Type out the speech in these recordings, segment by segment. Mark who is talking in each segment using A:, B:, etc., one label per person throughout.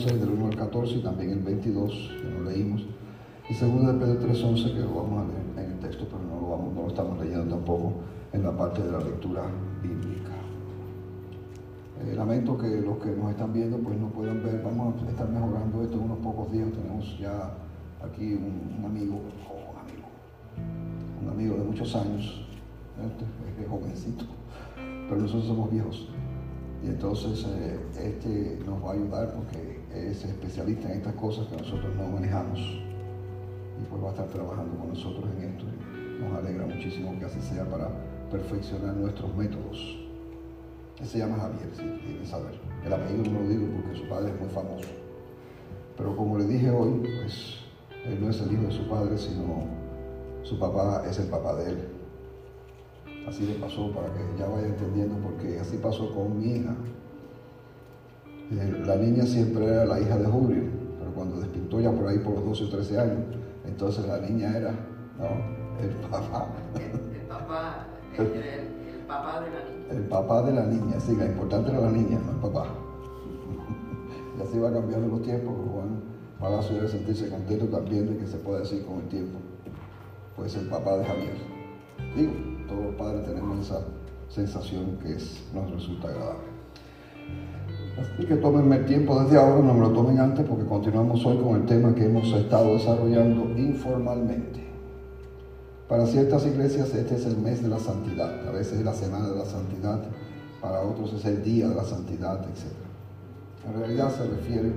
A: 6 del 1 al 14 y también el 22 que lo leímos. Y segundo de Pedro 3.11 que lo vamos a leer en el texto, pero no lo, vamos, no lo estamos leyendo tampoco en la parte de la lectura bíblica. Eh, lamento que los que nos están viendo pues no puedan ver, vamos a estar mejorando esto en unos pocos días. Tenemos ya aquí un, amigo, un amigo, un amigo de muchos años, este, es jovencito, pero nosotros somos viejos. Y entonces eh, este nos va a ayudar porque es especialista en estas cosas que nosotros no manejamos. Y pues va a estar trabajando con nosotros en esto. Nos alegra muchísimo que así sea para perfeccionar nuestros métodos. Él se llama Javier, si quieren saber. El apellido no lo digo porque su padre es muy famoso. Pero como le dije hoy, pues él no es el hijo de su padre, sino su papá es el papá de él. Así le pasó para que ya vaya entendiendo, porque así pasó con mi hija. Eh, la niña siempre era la hija de Julio, pero cuando despintó ya por ahí por los 12 o 13 años, entonces la niña era el
B: papá. El, papá, el, papá de la niña.
A: El papá de la niña, sí, la importante era la niña, no el papá. y así va cambiando los tiempos, Juan Palacio debe sentirse contento también de que se pueda decir con el tiempo, pues el papá de Javier. Digo, todos los padres tenemos esa sensación que nos resulta agradable. Así que tómenme el tiempo desde ahora, no me lo tomen antes porque continuamos hoy con el tema que hemos estado desarrollando informalmente. Para ciertas iglesias este es el mes de la santidad, a veces es la semana de la santidad, para otros es el día de la santidad, etc. En realidad se refiere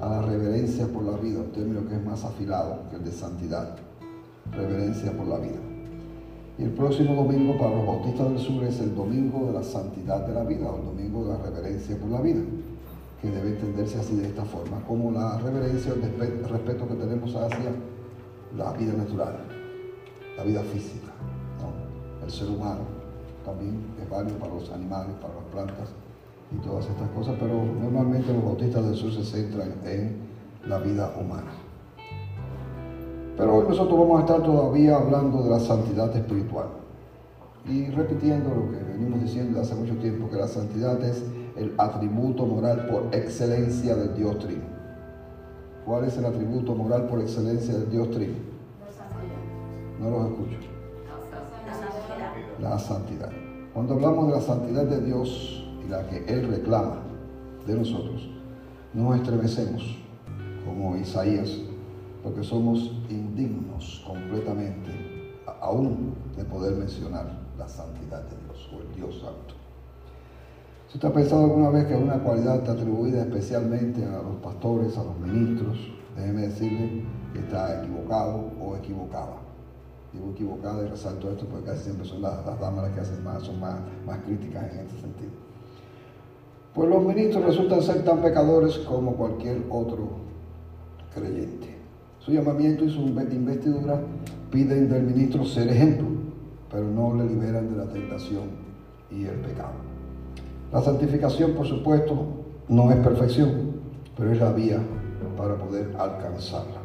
A: a la reverencia por la vida, un término que es más afilado que el de santidad, reverencia por la vida. Y el próximo domingo para los bautistas del sur es el domingo de la santidad de la vida o el domingo de la reverencia por la vida, que debe entenderse así de esta forma, como la reverencia el respeto que tenemos hacia la vida natural, la vida física, el ser humano, también es válido para los animales, para las plantas y todas estas cosas, pero normalmente los bautistas del sur se centran en la vida humana. Pero hoy nosotros vamos a estar todavía hablando de la santidad espiritual y repitiendo lo que venimos diciendo hace mucho tiempo, que la santidad es el atributo moral por excelencia del Dios Trino. ¿Cuál es el atributo moral por excelencia del Dios Trino? No los escucho. La santidad. Cuando hablamos de la santidad de Dios y la que Él reclama de nosotros, nos estremecemos como Isaías porque somos indignos completamente aún de poder mencionar la santidad de Dios o el Dios Santo. Si usted ha pensado alguna vez que una cualidad está atribuida especialmente a los pastores, a los ministros, déjeme decirle que está equivocado o equivocada. Digo equivocada y resalto esto porque casi siempre son las, damas las que hacen más, son más, más críticas en este sentido. Pues los ministros resultan ser tan pecadores como cualquier otro creyente. Su llamamiento y su investidura piden del ministro ser ejemplo, pero no le liberan de la tentación y el pecado. La santificación, por supuesto, no es perfección, pero es la vía para poder alcanzarla.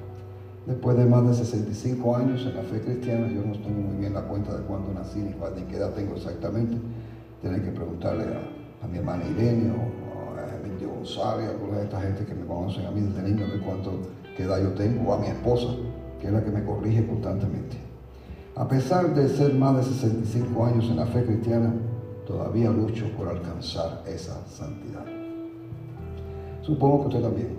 A: Después de más de 65 años en la fe cristiana, yo no tengo muy bien la cuenta de cuándo nací ni, qué edad tengo exactamente. Tienen que preguntarle a, mi hermana Irene o a Emilio González, a alguna de esta gente que me conocen a mí desde niño, de cuánto qué edad yo tengo, a mi esposa, que es la que me corrige constantemente. A pesar de ser más de 65 años en la fe cristiana, todavía lucho por alcanzar esa santidad. Supongo que usted también,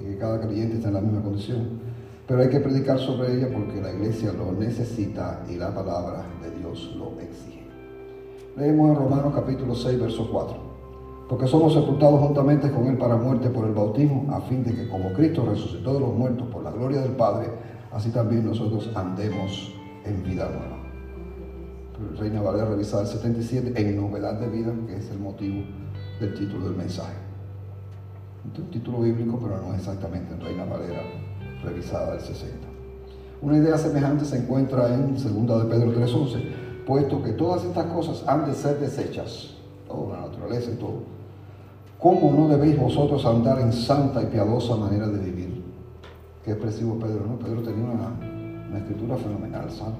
A: y que cada creyente está en la misma condición, pero hay que predicar sobre ella porque la iglesia lo necesita y la palabra de Dios lo exige. Leemos en Romanos capítulo 6, verso 4 porque somos sepultados juntamente con Él para muerte por el bautismo, a fin de que como Cristo resucitó de los muertos por la gloria del Padre, así también nosotros andemos en vida nueva. Reina Valera revisada el 77 en novedad de vida, que es el motivo del título del mensaje. Un título bíblico, pero no exactamente en Reina Valera revisada el 60. Una idea semejante se encuentra en 2 de Pedro 3.11, puesto que todas estas cosas han de ser desechas, toda la naturaleza y todo, ¿Cómo no debéis vosotros andar en santa y piadosa manera de vivir? Qué expresivo Pedro, ¿no? Pedro tenía una, escritura fenomenal, ¿sabes?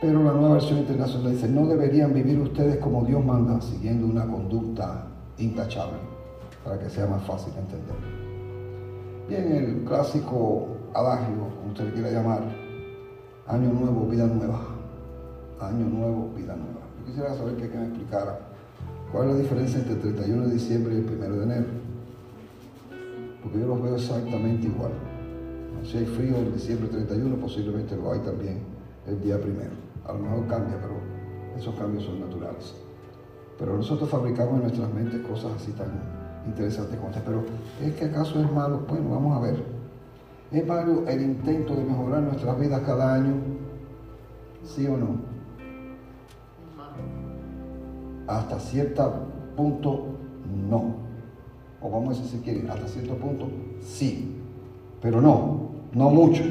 A: Pero la nueva versión internacional dice, no deberían vivir ustedes como Dios manda, siguiendo una conducta intachable. para que sea más fácil entender. Bien, el clásico adagio, como usted quiera llamar, año nuevo, vida nueva. Año nuevo, vida nueva. Yo quisiera saber que, que me explicara cuál es la diferencia entre el 31 de diciembre y el 1 de enero. Porque yo los veo exactamente igual. Si hay frío en diciembre 31, posiblemente lo hay también el día primero. A lo mejor cambia, pero esos cambios son naturales. Pero nosotros fabricamos en nuestras mentes cosas así tan interesantes como estas. Pero ¿es que acaso es malo? Bueno, vamos a ver. ¿Es malo el intento de mejorar nuestras vidas cada año? ¿Sí o no? Hasta cierto punto, no. O vamos a decir si quieren, hasta cierto punto, sí. Pero no, no mucho.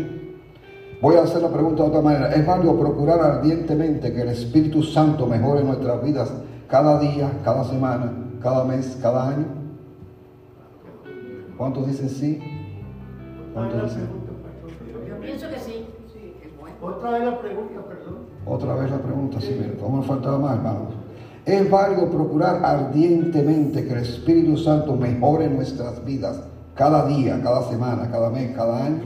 A: Voy a hacer la pregunta de otra manera. ¿Es válido procurar ardientemente que el Espíritu Santo mejore nuestras vidas cada día, cada semana, cada mes, cada año? ¿Cuántos dicen sí?
C: ¿Cuántos dicen?
B: Yo pienso que sí.
C: Otra vez la pregunta, perdón.
A: Otra vez la pregunta, sí, mire, ¿cómo me faltaba más, hermanos? Es válido procurar ardientemente que el Espíritu Santo mejore nuestras vidas cada día, cada semana, cada mes, cada año.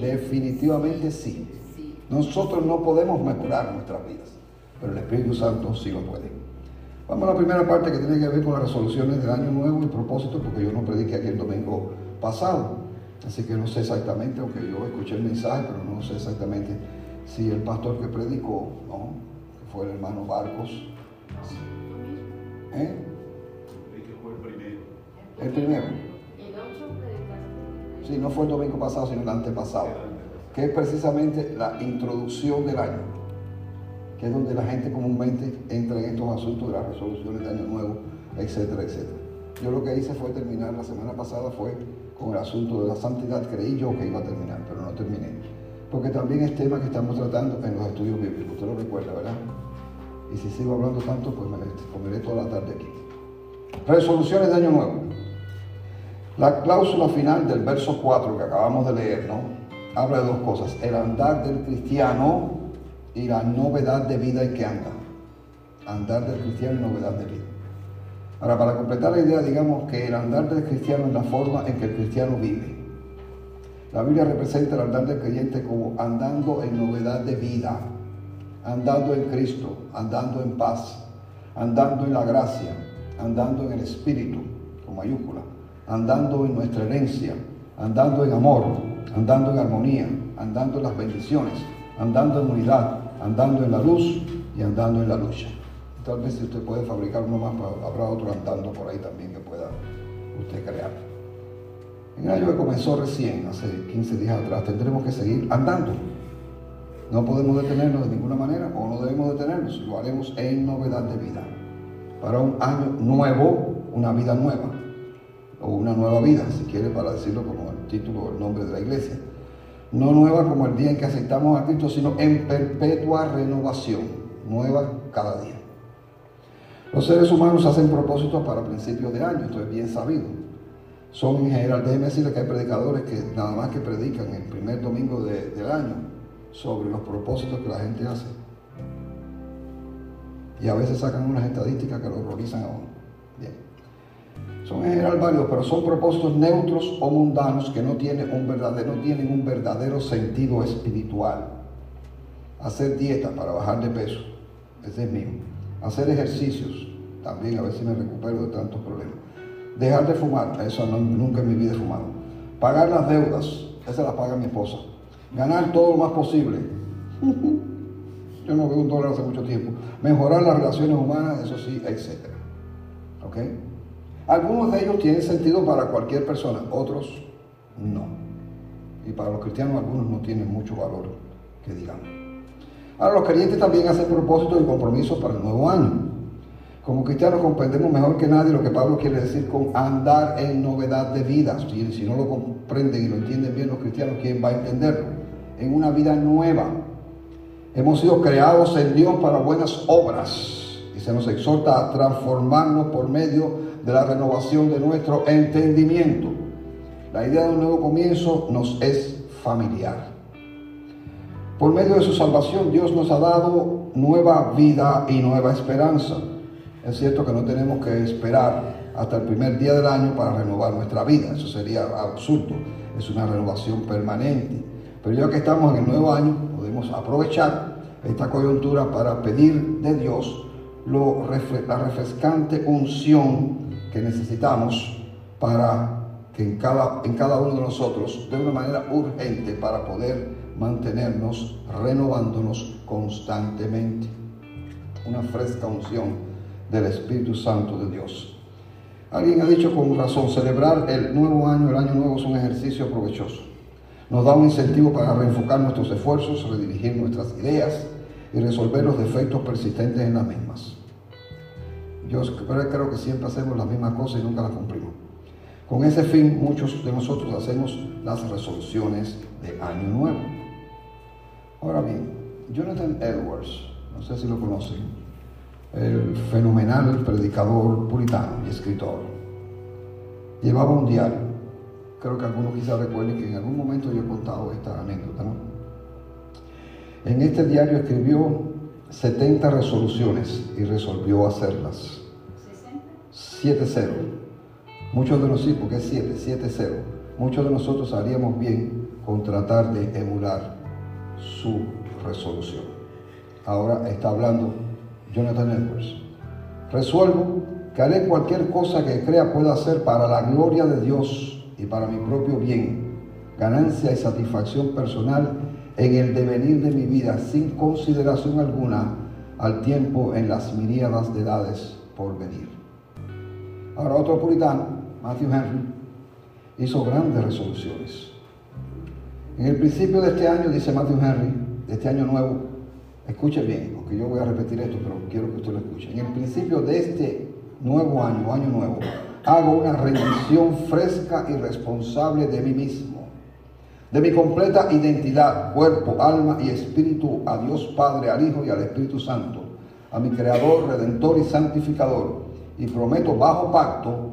A: Definitivamente sí. Nosotros no podemos mejorar nuestras vidas, pero el Espíritu Santo sí lo puede. Vamos a la primera parte que tiene que ver con las resoluciones del año nuevo y propósito, porque yo no prediqué aquí el domingo pasado. Así que no sé exactamente, aunque yo escuché el mensaje, pero no sé exactamente si el pastor que predicó, ¿no? fue el hermano Barcos, ¿eh? El primero. Sí, no fue el domingo pasado, sino el antepasado. Que es precisamente la introducción del año. Que es donde la gente comúnmente entra en estos asuntos de las resoluciones de año nuevo, etcétera, etcétera. Yo lo que hice fue terminar la semana pasada fue con el asunto de la santidad. Creí yo que iba a terminar, pero no terminé. Porque también es tema que estamos tratando en los estudios bíblicos. Usted lo recuerda, ¿verdad? Y si sigo hablando tanto, pues me comeré toda la tarde aquí. Resoluciones de año nuevo. La cláusula final del verso 4 que acabamos de leer, ¿no? Habla de dos cosas, el andar del cristiano y la novedad de vida en que anda. Andar del cristiano y novedad de vida. Ahora, para completar la idea, digamos que el andar del cristiano es la forma en que el cristiano vive. La Biblia representa el andar del creyente como andando en novedad de vida, andando en Cristo, andando en paz, andando en la gracia, andando en el Espíritu, con mayúscula andando en nuestra herencia, andando en amor, andando en armonía, andando en las bendiciones, andando en unidad, andando en la luz y andando en la lucha. Tal vez si usted puede fabricar uno más, habrá otro andando por ahí también que pueda usted crear. En el año que comenzó recién, hace 15 días atrás, tendremos que seguir andando. No podemos detenernos de ninguna manera o no debemos detenernos, lo haremos en novedad de vida. Para un año nuevo, una vida nueva o una nueva vida, si quiere, para decirlo como el título o el nombre de la iglesia. No nueva como el día en que aceptamos a Cristo, sino en perpetua renovación, nueva cada día. Los seres humanos hacen propósitos para principios de año, esto es bien sabido. Son en general, déjeme decirle que hay predicadores que nada más que predican el primer domingo del año sobre los propósitos que la gente hace. Y a veces sacan unas estadísticas que lo horrorizan a uno. Son en general varios, pero son propósitos neutros o mundanos que no tienen un verdadero, tienen un verdadero sentido espiritual. Hacer dieta para bajar de peso, ese es mío. Hacer ejercicios, también a ver si me recupero de tantos problemas. Dejar de fumar, eso nunca en mi vida he fumado. Pagar las deudas, esa la paga mi esposa. Ganar todo lo más posible. Yo no veo un dólar hace mucho tiempo. Mejorar las relaciones humanas, eso sí, etc. ¿Ok? Algunos de ellos tienen sentido para cualquier persona, otros no. Y para los cristianos algunos no tienen mucho valor, que digamos. Ahora los creyentes también hacen propósitos y compromisos para el nuevo año. Como cristianos comprendemos mejor que nadie lo que Pablo quiere decir con andar en novedad de vida. Si, si no lo comprenden y lo entienden bien los cristianos, ¿quién va a entenderlo? En una vida nueva. Hemos sido creados en Dios para buenas obras y se nos exhorta a transformarnos por medio de la renovación de nuestro entendimiento. La idea de un nuevo comienzo nos es familiar. Por medio de su salvación, Dios nos ha dado nueva vida y nueva esperanza. Es cierto que no tenemos que esperar hasta el primer día del año para renovar nuestra vida. Eso sería absurdo. Es una renovación permanente. Pero ya que estamos en el nuevo año, podemos aprovechar esta coyuntura para pedir de Dios la refrescante unción que necesitamos para que en cada, en cada uno de nosotros, de una manera urgente, para poder mantenernos renovándonos constantemente. Una fresca unción del Espíritu Santo de Dios. Alguien ha dicho con razón, celebrar el nuevo año, el año nuevo es un ejercicio provechoso. Nos da un incentivo para reenfocar nuestros esfuerzos, redirigir nuestras ideas y resolver los defectos persistentes en las mismas. Yo creo que siempre hacemos las mismas cosas y nunca las cumplimos. Con ese fin, muchos de nosotros hacemos las resoluciones de Año Nuevo. Ahora bien, Jonathan Edwards, no sé si lo conocen, el fenomenal predicador puritano y escritor, llevaba un diario. Creo que algunos quizás recuerden que en algún momento yo he contado esta anécdota. ¿no? En este diario escribió 70 resoluciones y resolvió hacerlas. ¿60? 7-0. Muchos de nosotros, porque es 7, 7-0. Muchos de nosotros haríamos bien con tratar de emular su resolución. Ahora está hablando Jonathan Edwards. Resuelvo que haré cualquier cosa que crea pueda hacer para la gloria de Dios y para mi propio bien, ganancia y satisfacción personal en el devenir de mi vida sin consideración alguna al tiempo en las miríadas de edades por venir. Ahora otro puritano, Matthew Henry, hizo grandes resoluciones. En el principio de este año, dice Matthew Henry, de este año nuevo, escuche bien, porque yo voy a repetir esto, pero quiero que usted lo escuche. En el principio de este nuevo año, año nuevo, hago una rendición fresca y responsable de mí mismo de mi completa identidad, cuerpo, alma y espíritu a Dios Padre, al Hijo y al Espíritu Santo, a mi Creador, Redentor y Santificador, y prometo bajo pacto,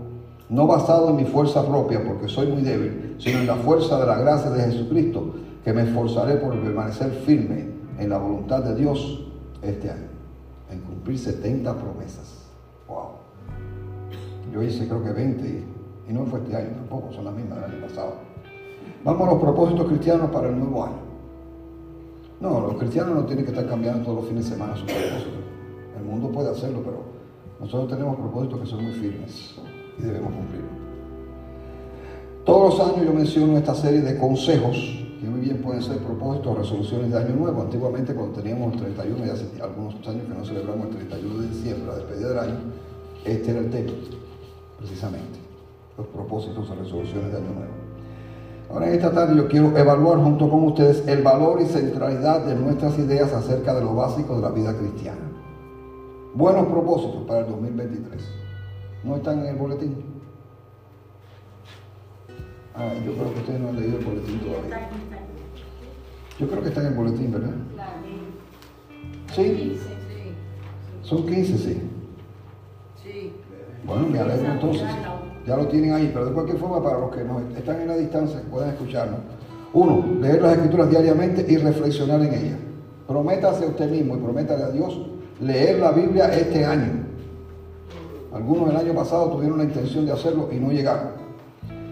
A: no basado en mi fuerza propia, porque soy muy débil, sino en la fuerza de la gracia de Jesucristo, que me esforzaré por permanecer firme en la voluntad de Dios este año, en cumplir 70 promesas. Yo hice creo que 20 y no fue este año tampoco, son las mismas del año pasado. Vamos a los propósitos cristianos para el nuevo año. No, los cristianos no tienen que estar cambiando todos los fines de semana sus propósitos. El mundo puede hacerlo, pero nosotros tenemos propósitos que son muy firmes y debemos cumplirlos. Todos los años yo menciono esta serie de consejos que muy bien pueden ser propósitos resoluciones de año nuevo. Antiguamente cuando teníamos el 31, ya hace algunos años que no celebramos el 31 de diciembre, la despedida del año, este era el tema, precisamente, los propósitos o resoluciones de año nuevo. Ahora en esta tarde yo quiero evaluar junto con ustedes el valor y centralidad de nuestras ideas acerca de lo básico de la vida cristiana. Buenos propósitos para el 2023. ¿No están en el boletín? Ah, yo creo que ustedes no han leído el boletín todavía. Yo creo que está en el boletín, ¿verdad? ¿Sí? Son 15, sí. Bueno, me alegro entonces. Ya lo tienen ahí, pero de cualquier forma, para los que no están en la distancia, puedan escucharnos. Uno, leer las escrituras diariamente y reflexionar en ellas. Prométase a usted mismo y prométale a Dios leer la Biblia este año. Algunos el año pasado tuvieron la intención de hacerlo y no llegaron.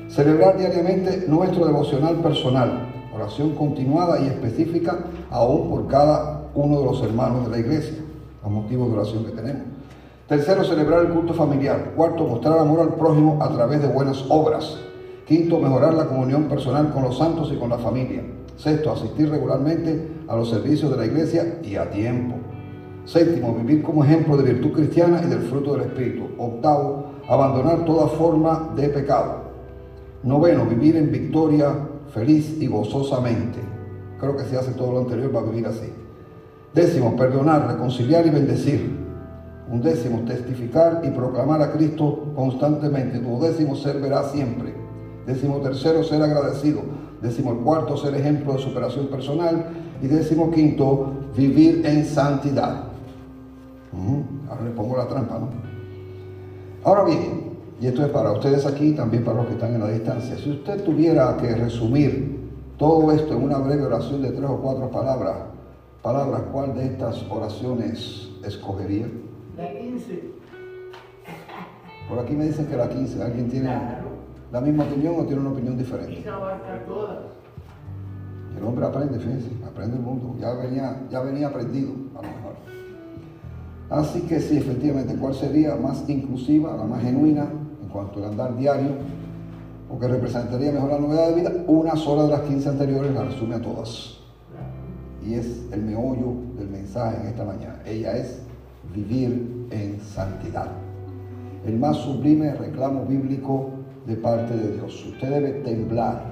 A: Celebrar diariamente nuestro devocional personal, oración continuada y específica aún por cada uno de los hermanos de la iglesia, a motivos de oración que tenemos. Tercero, celebrar el culto familiar. Cuarto, mostrar amor al prójimo a través de buenas obras. Quinto, mejorar la comunión personal con los santos y con la familia. Sexto, asistir regularmente a los servicios de la iglesia y a tiempo. Séptimo, vivir como ejemplo de virtud cristiana y del fruto del Espíritu. Octavo, abandonar toda forma de pecado. Noveno, vivir en victoria feliz y gozosamente. Creo que si hace todo lo anterior va a vivir así. Décimo, perdonar, reconciliar y bendecir. Un décimo, testificar y proclamar a Cristo constantemente. décimo, ser verá siempre. Décimo tercero, ser agradecido. Décimo cuarto, ser ejemplo de superación personal. Y décimo quinto, vivir en santidad. Ahora le pongo la trampa, ¿no? Ahora bien, y esto es para ustedes aquí también para los que están en la distancia. Si usted tuviera que resumir todo esto en una breve oración de tres o cuatro palabras, palabras, ¿cuál de estas oraciones escogería? Por aquí me dicen que la 15. ¿Alguien tiene
C: Claro.
A: la misma opinión o tiene una opinión diferente?
C: abarca todas.
A: El hombre aprende, fíjense, aprende el mundo. Ya venía, ya venía aprendido, a lo mejor. Así que sí, efectivamente, ¿cuál sería más inclusiva, la más genuina en cuanto al andar diario? O que representaría mejor la novedad de vida. Una sola de las 15 anteriores la resume a todas. Y es el meollo del mensaje en esta mañana. Ella es vivir en santidad. El más sublime reclamo bíblico de parte de Dios. Usted debe temblar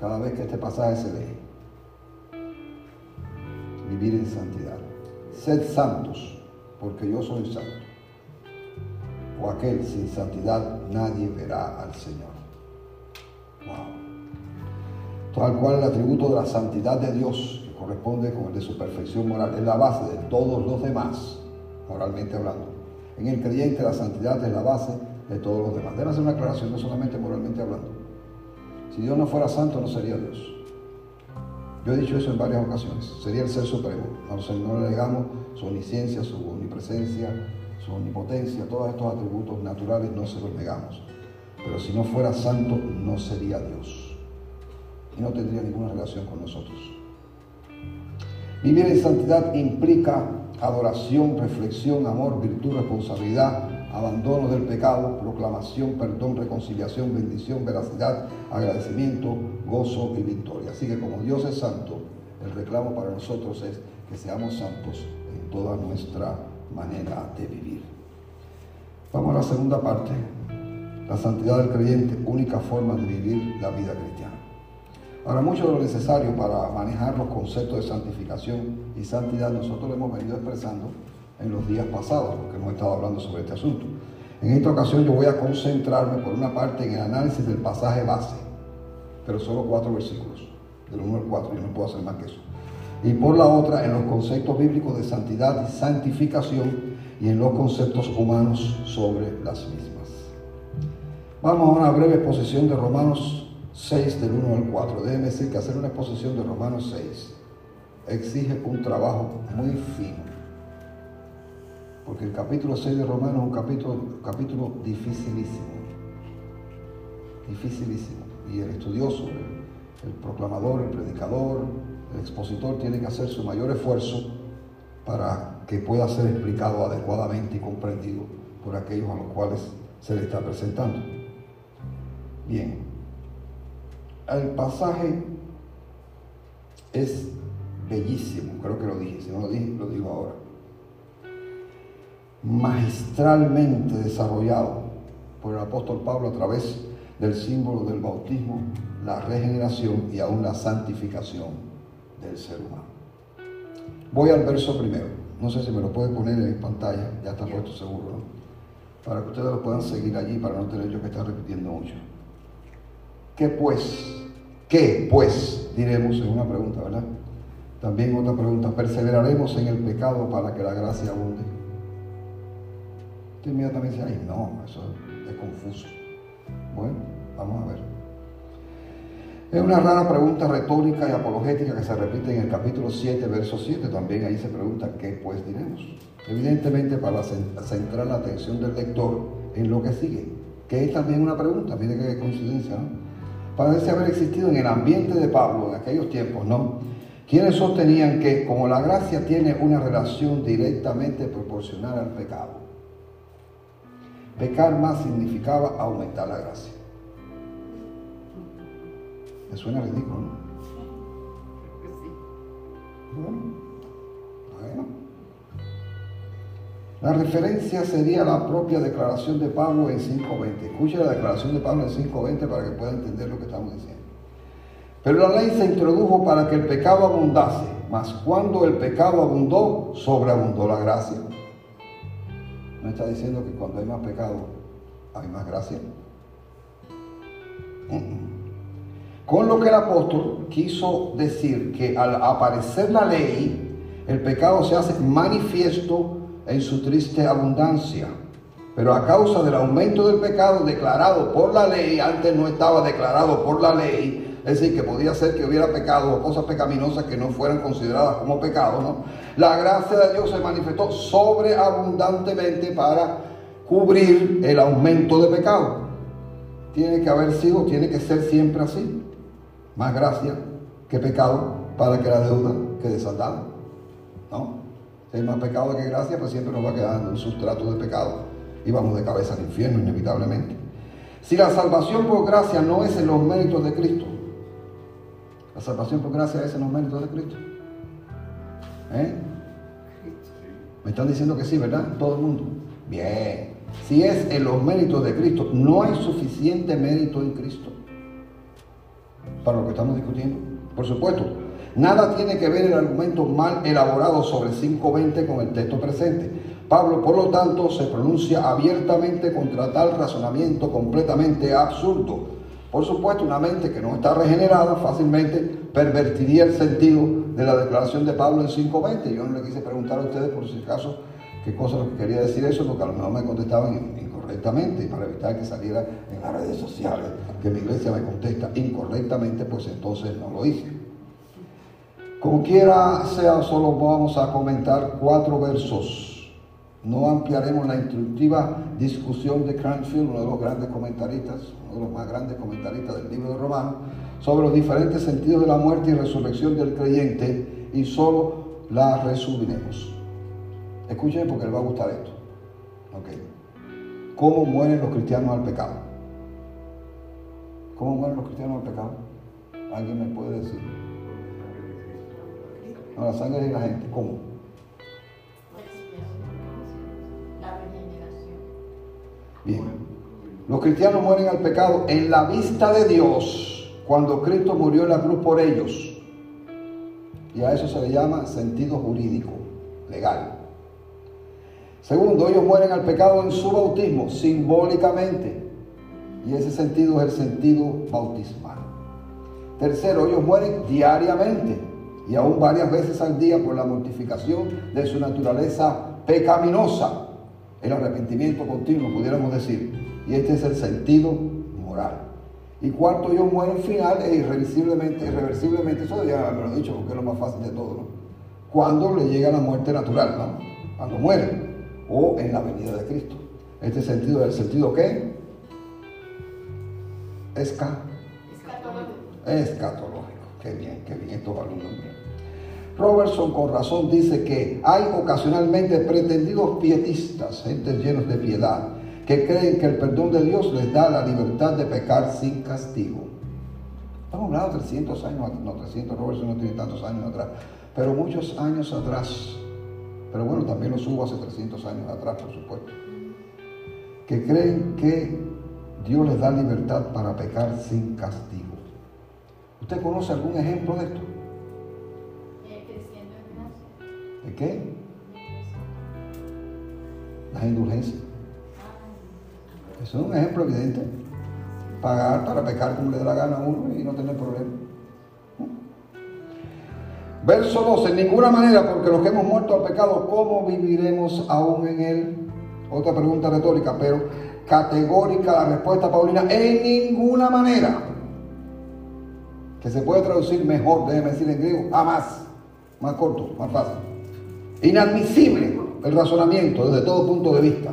A: cada vez que este pasaje se lee. Vivir en santidad. Sed santos, porque yo soy santo. O aquel sin santidad nadie verá al Señor. Wow. Tal cual el atributo de la santidad de Dios, corresponde con el de su perfección moral, es la base de todos los demás, moralmente hablando. En el creyente la santidad es la base de todos los demás. Debe hacer una aclaración, no solamente moralmente hablando. Si Dios no fuera santo, no sería Dios. Yo he dicho eso en varias ocasiones. Sería el ser supremo. No, se- no le negamos su omnisciencia, su omnipresencia, su omnipotencia, todos estos atributos naturales no se los negamos. Pero si no fuera santo, no sería Dios. Y no tendría ninguna relación con nosotros. Vivir en santidad implica adoración, reflexión, amor, virtud, responsabilidad, abandono del pecado, proclamación, perdón, reconciliación, bendición, veracidad, agradecimiento, gozo y victoria. Así que como Dios es santo, el reclamo para nosotros es que seamos santos en toda nuestra manera de vivir. Vamos a la segunda parte. La santidad del creyente, única forma de vivir la vida cristiana. Ahora, mucho de lo necesario para manejar los conceptos de santificación y santidad nosotros lo hemos venido expresando en los días pasados, porque hemos estado hablando sobre este asunto. En esta ocasión yo voy a concentrarme por una parte en el análisis del pasaje base, pero solo cuatro versículos, del 1 al 4, yo no puedo hacer más que eso. Y por la otra en los conceptos bíblicos de santidad y santificación y en los conceptos humanos sobre las mismas. Vamos a una breve exposición de Romanos 6 del 1 al 4. Déjenme decir que hacer una exposición de Romanos 6 exige un trabajo muy fino. Porque el capítulo 6 de Romanos es un capítulo, capítulo dificilísimo. Dificilísimo. Y el estudioso, el, el proclamador, el predicador, el expositor tiene que hacer su mayor esfuerzo para que pueda ser explicado adecuadamente y comprendido por aquellos a los cuales se le está presentando. Bien, el pasaje es bellísimo, creo que lo dije, si no lo dije, lo digo ahora. Magistralmente desarrollado por el apóstol Pablo a través del símbolo del bautismo, la regeneración y aún la santificación del ser humano. Voy al verso primero. No sé si me lo puede poner en pantalla, ya está puesto seguro, ¿no? Para que ustedes lo puedan seguir allí, para no tener yo que estar repitiendo mucho. ¿Qué pues? ¿Qué pues? Diremos en una pregunta, ¿verdad? También otra pregunta, ¿perseveraremos en el pecado para que la gracia abunde? Usted inmediatamente dice, ay, no, eso es confuso. Bueno, vamos a ver. Es una rara pregunta retórica y apologética que se repite en el capítulo 7, verso 7. También ahí se pregunta, ¿qué pues diremos? Evidentemente para centrar la atención del lector en lo que sigue, que es también una pregunta, mire qué coincidencia, ¿no? Parece haber existido en el ambiente de Pablo en aquellos tiempos, ¿no? Quienes sostenían que como la gracia tiene una relación directamente proporcional al pecado, pecar más significaba aumentar la gracia. Me suena ridículo, ¿no?
B: Creo que sí.
A: Bueno, bueno. La referencia sería la propia declaración de Pablo en 5.20. Escuche la declaración de Pablo en 5.20 para que pueda entender lo que estamos diciendo. Pero la ley se introdujo para que el pecado abundase, mas cuando el pecado abundó, sobreabundó la gracia. ¿No está diciendo que cuando hay más pecado, hay más gracia? Con lo que el apóstol quiso decir que al aparecer la ley, el pecado se hace manifiesto en su triste abundancia. Pero a causa del aumento del pecado declarado por la ley, antes no estaba declarado por la ley, es decir, que podía ser que hubiera pecado o cosas pecaminosas que no fueran consideradas como pecado, ¿no? La gracia de Dios se manifestó sobreabundantemente para cubrir el aumento de pecado. Tiene que haber sido, tiene que ser siempre así. Más gracia que pecado para que la deuda quede saldada. ¿No? Hay más pecado que gracia, pues siempre nos va quedando un sustrato de pecado y vamos de cabeza al infierno inevitablemente. Si la salvación por gracia no es en los méritos de Cristo, la salvación por gracia es en los méritos de Cristo. ¿Eh? Me están diciendo que sí, ¿verdad? Todo el mundo. Bien. Si es en los méritos de Cristo, no hay suficiente mérito en Cristo para lo que estamos discutiendo. Por supuesto, nada tiene que ver el argumento mal elaborado sobre 5.20 con el texto presente. Pablo, por lo tanto, se pronuncia abiertamente contra tal razonamiento completamente absurdo. Por supuesto, una mente que no está regenerada fácilmente pervertiría el sentido de la declaración de Pablo en 5.20. Yo no le quise preguntar a ustedes por si acaso qué cosa lo que quería decir eso, porque a lo mejor me contestaban incorrectamente y para evitar que saliera en las redes sociales que mi iglesia me contesta incorrectamente, pues entonces no lo hice. Como quiera sea, solo vamos a comentar cuatro versos no ampliaremos la instructiva discusión de Cranfield, uno de los grandes comentaristas, uno de los más grandes comentaristas del libro de Romanos, sobre los diferentes sentidos de la muerte y resurrección del creyente y solo la resumiremos. Escuchen porque les va a gustar esto. ¿Cómo mueren los cristianos al pecado? ¿Cómo mueren los cristianos al pecado? ¿Alguien me puede decir? No, la sangre de la gente. ¿Cómo? Bien. Los cristianos mueren al pecado en la vista de Dios cuando Cristo murió en la cruz por ellos. Y a eso se le llama sentido jurídico, legal. Segundo, ellos mueren al pecado en su bautismo, simbólicamente. Y ese sentido es el sentido bautismal. Tercero, ellos mueren diariamente y aún varias veces al día por la mortificación de su naturaleza pecaminosa el arrepentimiento continuo, pudiéramos decir. Y este es el sentido moral. Y cuarto, ellos mueren final e irreversiblemente, irreversiblemente, eso ya me lo he dicho porque es lo más fácil de todo, ¿no? Cuando le llega la muerte natural, ¿no? Cuando mueren, o en la venida de Cristo. Este sentido es el sentido qué? Esca. Escatológico. Escatológico. Qué bien, qué bien, estos alumnos Robertson con razón dice que hay ocasionalmente pretendidos pietistas, gente llenos de piedad, que creen que el perdón de Dios les da la libertad de pecar sin castigo. Estamos hablando de 300 años, no 300, Robertson no tiene tantos años atrás, pero muchos años atrás. Pero bueno, también lo hubo hace 300 años atrás, por supuesto. Que creen que Dios les da libertad para pecar sin castigo. ¿Usted conoce algún ejemplo de esto? ¿De qué? Las indulgencias. Eso es un ejemplo evidente. Pagar para pecar como le da la gana a uno y no tener problema. Verso 12. En ninguna manera, porque los que hemos muerto al pecado, ¿cómo viviremos aún en él? Otra pregunta retórica, pero categórica la respuesta, Paulina. En ninguna manera. Que se puede traducir mejor, déjeme decir en griego, jamás. Más corto, más fácil. Inadmisible el razonamiento desde todo punto de vista.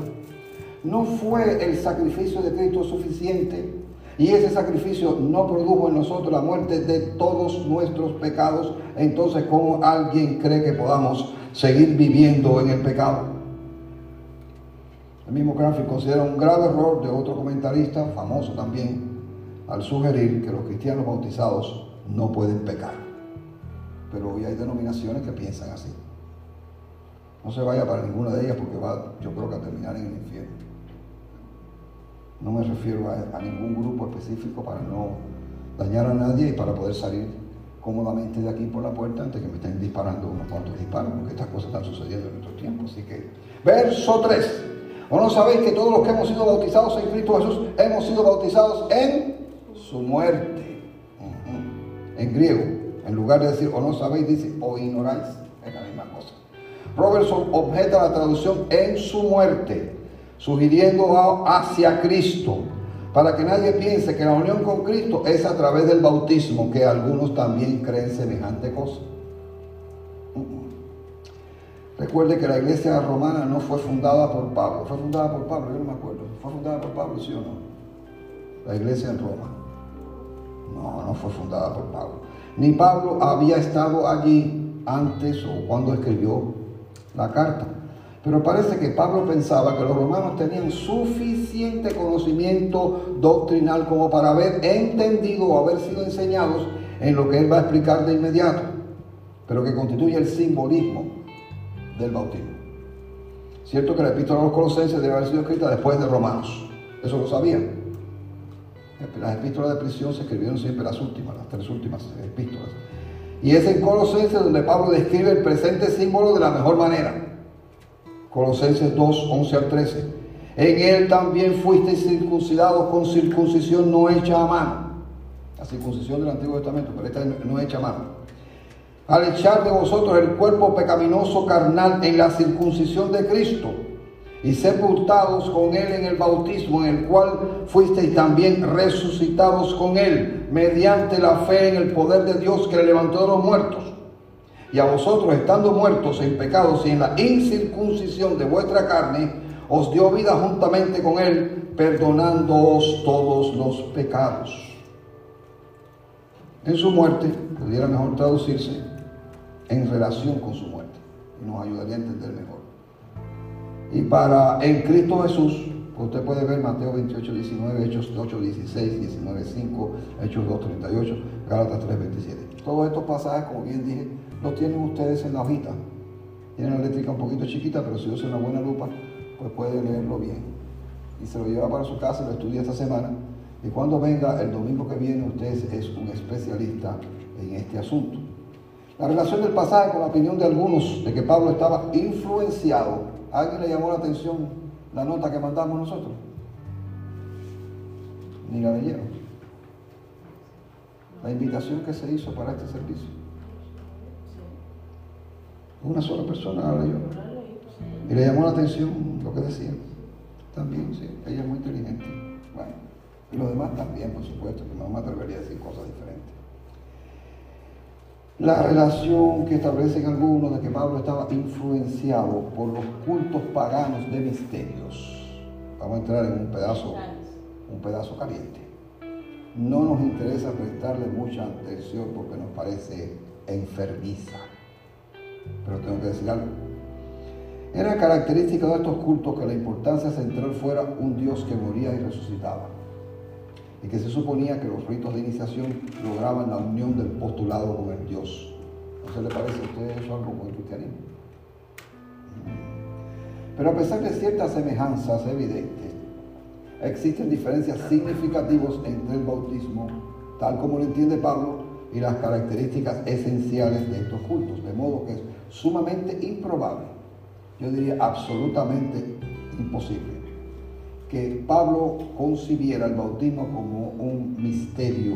A: No fue el sacrificio de Cristo suficiente y ese sacrificio no produjo en nosotros la muerte de todos nuestros pecados. Entonces, ¿cómo alguien cree que podamos seguir viviendo en el pecado? El mismo Cranfield considera un grave error de otro comentarista, famoso también, al sugerir que los cristianos bautizados no pueden pecar. Pero hoy hay denominaciones que piensan así. No se vaya para ninguna de ellas porque va, yo creo que a terminar en el infierno. No me refiero a, ningún grupo específico para no dañar a nadie y para poder salir cómodamente de aquí por la puerta antes que me estén disparando unos cuantos disparos, porque estas cosas están sucediendo en nuestro tiempo. Así que, verso 3. ¿O no sabéis que todos los que hemos sido bautizados en Cristo Jesús hemos sido bautizados en su muerte? En griego, en lugar de decir, o no sabéis, dice, o ignoráis. Robertson objeta la traducción en su muerte, sugiriendo hacia Cristo, para que nadie piense que la unión con Cristo es a través del bautismo, que algunos también creen semejante cosa. Recuerde que la iglesia romana no fue fundada por Pablo. Fue fundada por Pablo, yo no me acuerdo. ¿Fue fundada por Pablo, sí o no? La iglesia en Roma. No, no fue fundada por Pablo. Ni Pablo había estado allí antes o cuando escribió la carta. Pero parece que Pablo pensaba que los romanos tenían suficiente conocimiento doctrinal como para haber entendido o haber sido enseñados en lo que él va a explicar de inmediato, pero que constituye el simbolismo del bautismo. Cierto que la epístola a los colosenses debe haber sido escrita después de Romanos, eso lo sabían. Las epístolas de prisión se escribieron siempre las últimas, las tres últimas epístolas. Y es en Colosenses donde Pablo describe el presente símbolo de la mejor manera. Colosenses 2, 11 al 13. En él también fuisteis circuncidados con circuncisión no hecha a mano. La circuncisión del Antiguo Testamento, pero esta no hecha a mano. Al echar de vosotros el cuerpo pecaminoso carnal en la circuncisión de Cristo y sepultados con él en el bautismo, en el cual fuisteis también resucitados con él, mediante la fe en el poder de Dios que le levantó de los muertos. Y a vosotros, estando muertos en pecados y en la incircuncisión de vuestra carne, os dio vida juntamente con él, perdonándoos todos los pecados. En su muerte, pudiera mejor traducirse, en relación con su muerte, nos ayudaría a entender mejor. Y para en Cristo Jesús, usted puede ver Mateo 28, 19, Hechos 8, 16, 19, 5, Hechos 2, 38, Gálatas 3, 27. Todos estos pasajes, como bien dije, los tienen ustedes en la hojita. Tienen la eléctrica un poquito chiquita, pero si usa una buena lupa, pues puede leerlo bien. Y se lo lleva para su casa, lo estudia esta semana. Y cuando venga el domingo que viene, usted es un especialista en este asunto. La relación del pasaje con la opinión de algunos de que Pablo estaba influenciado ¿Alguien le llamó la atención la nota que mandamos nosotros? Ni la leyeron. La invitación que se hizo para este servicio. Una sola persona la leyó. Y le llamó la atención lo que decía. También, sí, ella es muy inteligente. Bueno, y los demás también, por supuesto, que no me atrevería a decir cosas diferentes la relación que establecen algunos de que Pablo estaba influenciado por los cultos paganos de misterios. Vamos a entrar en un pedazo, un pedazo caliente. No nos interesa prestarle mucha atención porque nos parece enfermiza. Pero tengo que decir algo. Era característica de estos cultos que la importancia central fuera un Dios que moría y resucitaba y que se suponía que los ritos de iniciación lograban la unión del postulado con el Dios. ¿No se le parece a usted eso algo con el cristianismo? Pero a pesar de ciertas semejanzas evidentes, existen diferencias significativas entre el bautismo, tal como lo entiende Pablo, y las características esenciales de estos cultos, de modo que es sumamente improbable, yo diría absolutamente imposible, que Pablo concibiera el bautismo como un misterio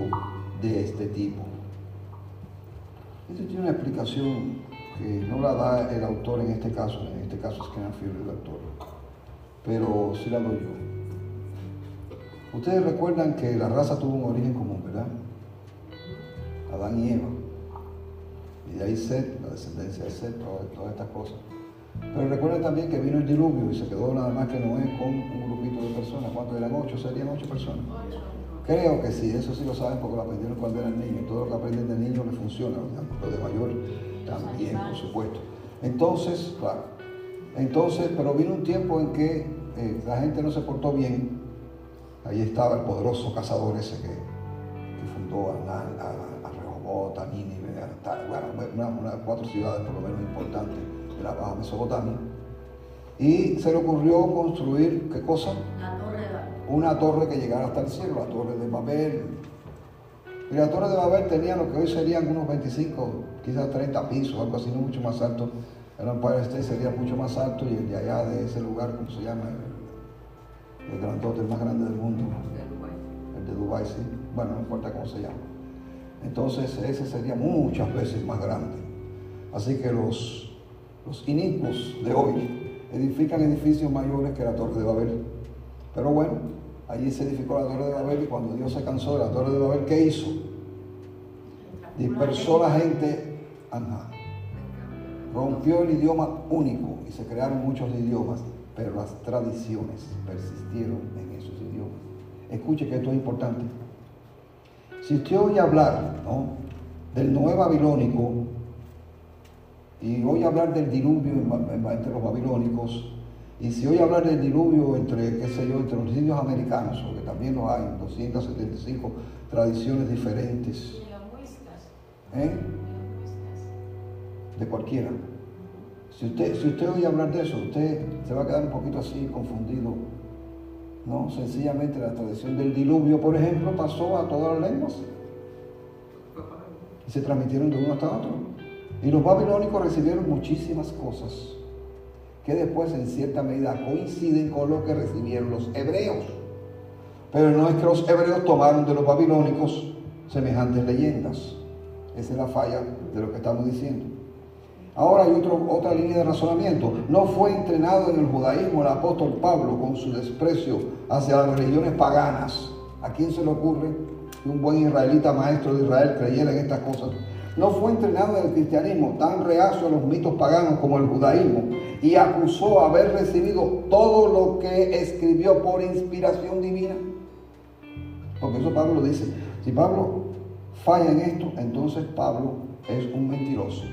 A: de este tipo. Esto tiene una explicación que no la da el autor en este caso, en este caso es que el autor, pero sí la doy yo. Ustedes recuerdan que la raza tuvo un origen común, ¿verdad? Adán y Eva. Y de ahí Seth, la descendencia de Seth, todas estas cosas. Pero recuerden también que vino el diluvio y se quedó nada más que Noé con un grupito de personas. ¿Cuántos eran? ¿Ocho? ¿Serían ocho personas? Creo que sí, eso sí lo saben porque lo aprendieron cuando eran niños. Todo lo que aprenden de niños les funciona, lo de mayor también, por supuesto. Entonces, claro, entonces, pero vino un tiempo en que eh, la gente no se portó bien. Ahí estaba el poderoso cazador ese que, fundó a, a, a Rehobot, a Nínive, bueno, una, cuatro ciudades por lo menos importantes la Baja Mesopotamia, y se le ocurrió construir, ¿qué cosa? Una torre que llegara hasta el cielo, la torre de Babel. Y la torre de Babel tenía lo que hoy serían unos 25, quizás 30 pisos, algo así, no mucho más alto. El Empire State sería mucho más alto y el de allá de ese lugar, ¿cómo se llama? El, el grandote, más grande del mundo. El de Dubai, sí. Bueno, no importa cómo se llama. Entonces ese sería muchas veces más grande. Así que los los inicuos de hoy edifican edificios mayores que la Torre de Babel. Pero bueno, allí se edificó la Torre de Babel y cuando Dios se cansó de la Torre de Babel, ¿qué hizo? Dispersó la gente. Rompió el idioma único y se crearon muchos idiomas, pero las tradiciones persistieron en esos idiomas. Escuche que esto es importante. Si usted oye hablar del nuevo babilónico y oye hablar del diluvio entre los babilónicos, y si oye hablar del diluvio entre, qué sé yo, entre los indios americanos, porque también lo hay, 275 tradiciones diferentes. ¿Eh? De cualquiera. Si usted, si usted oye hablar de eso, usted se va a quedar un poquito así confundido. No, sencillamente la tradición del diluvio, por ejemplo, pasó a todas las lenguas. Y se transmitieron de uno hasta otro. Y los babilónicos recibieron muchísimas cosas que después en cierta medida coinciden con lo que recibieron los hebreos. Pero no es que los hebreos tomaron de los babilónicos semejantes leyendas. Esa es la falla de lo que estamos diciendo. Ahora hay otra línea de razonamiento. No fue entrenado en el judaísmo el apóstol Pablo con su desprecio hacia las religiones paganas. ¿A quién se le ocurre que un buen israelita maestro de Israel creyera en estas cosas? No fue entrenado en el cristianismo tan reacio a los mitos paganos como el judaísmo y acusó haber recibido todo lo que escribió por inspiración divina. Porque eso Pablo lo dice. Si Pablo falla en esto, entonces Pablo es un mentiroso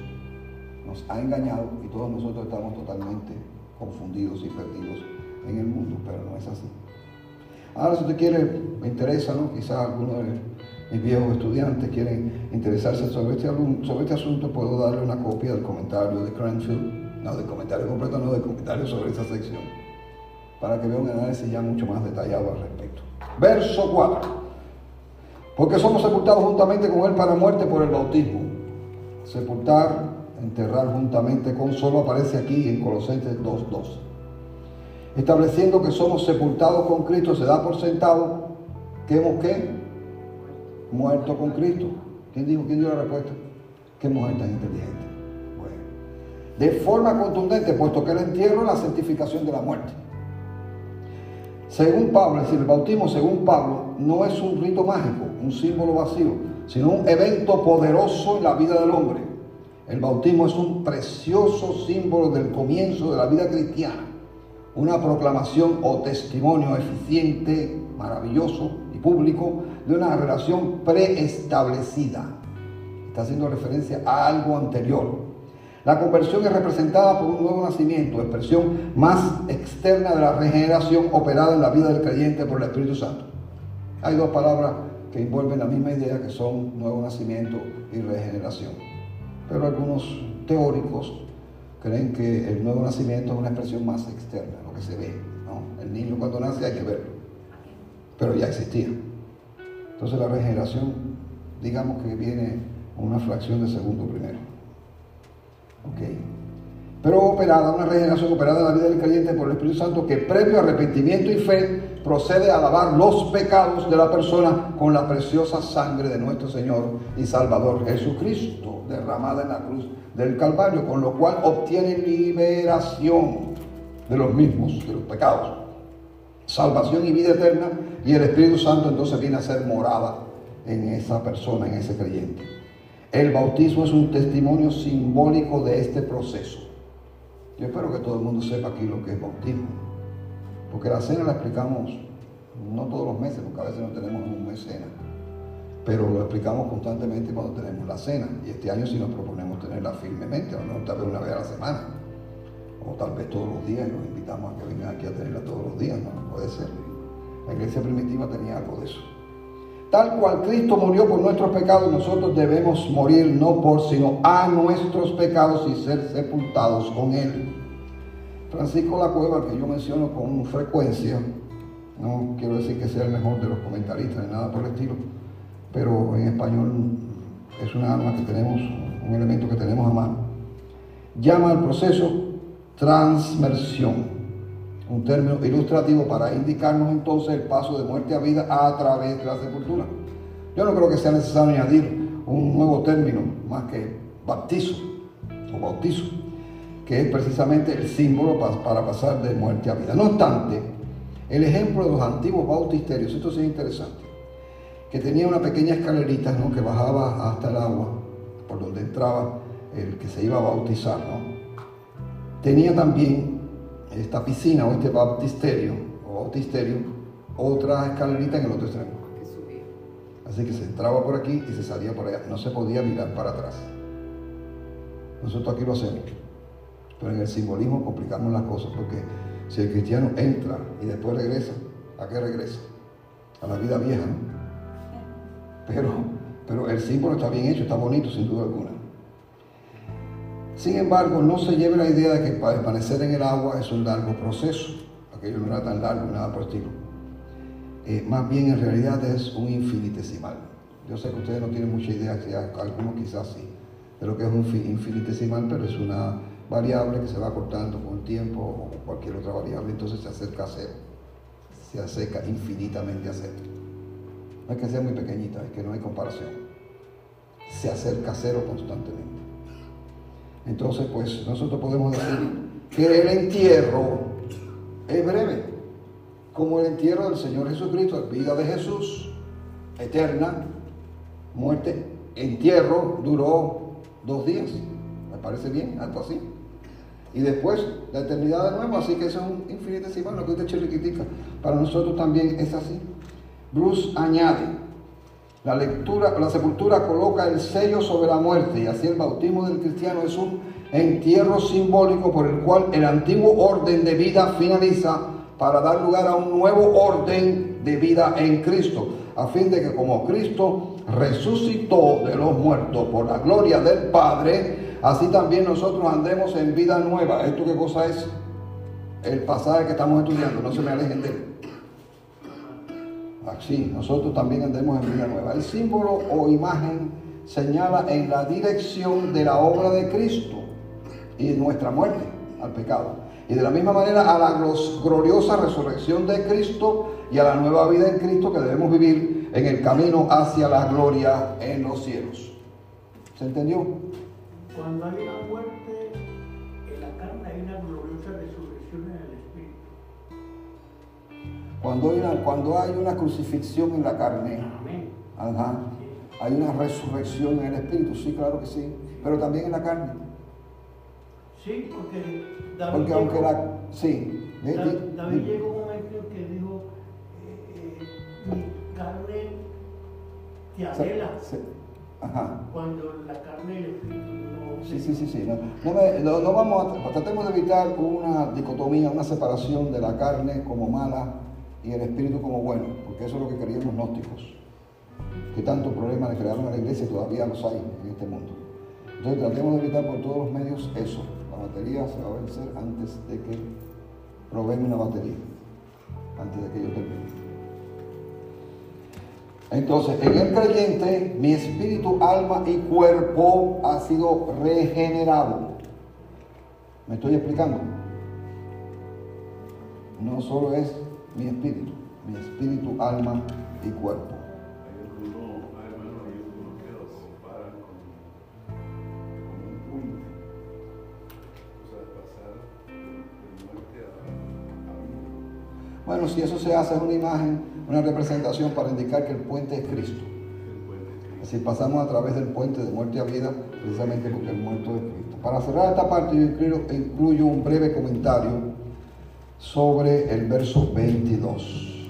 A: nos ha engañado y todos nosotros estamos totalmente confundidos y perdidos en el mundo, pero no es así. Ahora, si usted quiere, me interesa, ¿no? Quizás algunos de mis viejos estudiantes quieren interesarse sobre este, sobre este asunto, puedo darle una copia del comentario de Cranfield, no del comentario completo, no del comentario sobre esa sección, para que vea un análisis ya mucho más detallado al respecto. Verso 4. Porque somos sepultados juntamente con Él para muerte por el bautismo. Sepultar enterrar juntamente con, solo aparece aquí en Colosenses 2.2. Estableciendo que somos sepultados con Cristo, se da por sentado que hemos qué? Muerto con Cristo. ¿Quién dijo? ¿Quién dio la respuesta? Qué mujer tan inteligente. Bueno. De forma contundente, puesto que el entierro es la certificación de la muerte. Según Pablo, es decir, el bautismo, según Pablo, no es un rito mágico, un símbolo vacío, sino un evento poderoso en la vida del hombre el bautismo es un precioso símbolo del comienzo de la vida cristiana, una proclamación o testimonio eficiente, maravilloso y público de una relación preestablecida. Está haciendo referencia a algo anterior. La conversión es representada por un nuevo nacimiento, expresión más externa de la regeneración operada en la vida del creyente por el Espíritu Santo. Hay dos palabras que envuelven la misma idea que son nuevo nacimiento y regeneración pero algunos teóricos creen que el nuevo nacimiento es una expresión más externa, lo que se ve. El niño cuando nace hay que verlo, pero ya existía. Entonces la regeneración, digamos que viene una fracción de segundo primero. Okay. Pero operada, una regeneración operada en la vida del creyente por el Espíritu Santo que previo arrepentimiento y fe procede a lavar los pecados de la persona con la preciosa sangre de nuestro Señor y Salvador Jesucristo, derramada en la cruz del Calvario, con lo cual obtiene liberación de los mismos, de los pecados, salvación y vida eterna, y el Espíritu Santo entonces viene a ser morada en esa persona, en ese creyente. El bautismo es un testimonio simbólico de este proceso. Yo espero que todo el mundo sepa aquí lo que es bautismo. Porque la cena la explicamos no todos los meses, porque a veces no tenemos un mes cena. Pero lo explicamos constantemente cuando tenemos la cena. Y este año sí nos proponemos tenerla firmemente, o no tal vez una vez a la semana. O tal vez todos los días y nos invitamos a que vengan aquí a tenerla todos los días. No, puede ser. La iglesia primitiva tenía algo de eso. Tal cual Cristo murió por nuestros pecados, nosotros debemos morir no por, sino a nuestros pecados y ser sepultados con Él. Francisco La Cueva, que yo menciono con frecuencia, no quiero decir que sea el mejor de los comentaristas ni nada por el estilo, pero en español es una arma que tenemos, un elemento que tenemos a mano, llama al proceso transmersión, un término ilustrativo para indicarnos entonces el paso de muerte a vida a través de la sepultura. Yo no creo que sea necesario añadir un nuevo término más que bautizo o bautizo que es precisamente el símbolo para pasar de muerte a vida. No obstante, el ejemplo de los antiguos bautisterios, esto sí es interesante, que tenía una pequeña escalerita que bajaba hasta el agua, por donde entraba el que se iba a bautizar, ¿no? Tenía también esta piscina o este baptisterio o bautisterio, otra escalerita en el otro extremo. Así que se entraba por aquí y se salía por allá. No se podía mirar para atrás. Nosotros aquí lo hacemos. Pero en el simbolismo complicamos las cosas porque si el cristiano entra y después regresa, ¿a qué regresa? A la vida vieja, ¿no? Pero, pero el símbolo está bien hecho, está bonito sin duda alguna. Sin embargo, no se lleve la idea de que para permanecer en el agua es un largo proceso. Aquello no era tan largo, nada por estilo. Eh, más bien en realidad es un infinitesimal. Yo sé que ustedes no tienen mucha idea, algunos quizás sí, de lo que es un fi- infinitesimal, pero es una variable que se va cortando con el tiempo o cualquier otra variable, entonces se acerca a cero. Se acerca infinitamente a cero. No es que sea muy pequeñita, es que no hay comparación. Se acerca a cero constantemente. Entonces, pues nosotros podemos decir que el entierro es breve, como el entierro del Señor Jesucristo, vida de Jesús, eterna, muerte, entierro duró dos días, me parece bien, algo así. Y después la eternidad de nuevo, así que eso es un infinitesimal, lo que usted chiriquitica. Para nosotros también es así. Bruce añade, la sepultura coloca el sello sobre la muerte y así el bautismo del cristiano es un entierro simbólico por el cual el antiguo orden de vida finaliza para dar lugar a un nuevo orden de vida en Cristo, a fin de que como Cristo resucitó de los muertos por la gloria del Padre, así también nosotros andemos en vida nueva. ¿Esto qué cosa es? El pasaje que estamos estudiando, no se me alejen de él. Así, nosotros también andemos en vida nueva. El símbolo o imagen señala en la dirección de la obra de Cristo y nuestra muerte al pecado. Y de la misma manera a la gloriosa resurrección de Cristo y a la nueva vida en Cristo que debemos vivir en el camino hacia la gloria en los cielos. ¿Se entendió?
C: Cuando hay una muerte
A: Cuando hay una, cuando hay una crucifixión en la carne, ajá, hay una resurrección en el espíritu, sí, claro que sí, pero también en la carne.
C: Sí, porque David,
A: Porque
C: llegó,
A: aunque la... Sí.
C: David llegó un momento en que dijo, eh, eh, mi carne te anhela,
A: Ajá.
C: cuando la carne y el espíritu no
A: Sí, sí, sí, sí. No, no me- no- no vamos a, tratemos de evitar una dicotomía, una separación de la carne como mala y el espíritu como bueno, porque eso es lo que querían los gnósticos. Que tanto problema le crearon a la iglesia y todavía los hay en este mundo. Entonces tratemos de evitar por todos los medios eso. La batería se va a vencer antes de que probemos una batería, antes de que yo termine. Entonces, en el creyente, mi espíritu, alma y cuerpo ha sido regenerado. ¿Me estoy explicando? No solo es mi espíritu, mi espíritu, alma y cuerpo.
D: Bueno,
A: si eso se hace es una imagen, una representación para indicar que el puente es Cristo.
D: El puente es Cristo.
A: Así pasamos a través del puente de muerte a vida, precisamente porque el muerto es Cristo. Para cerrar esta parte, yo incluyo, incluyo un breve comentario sobre el verso 22.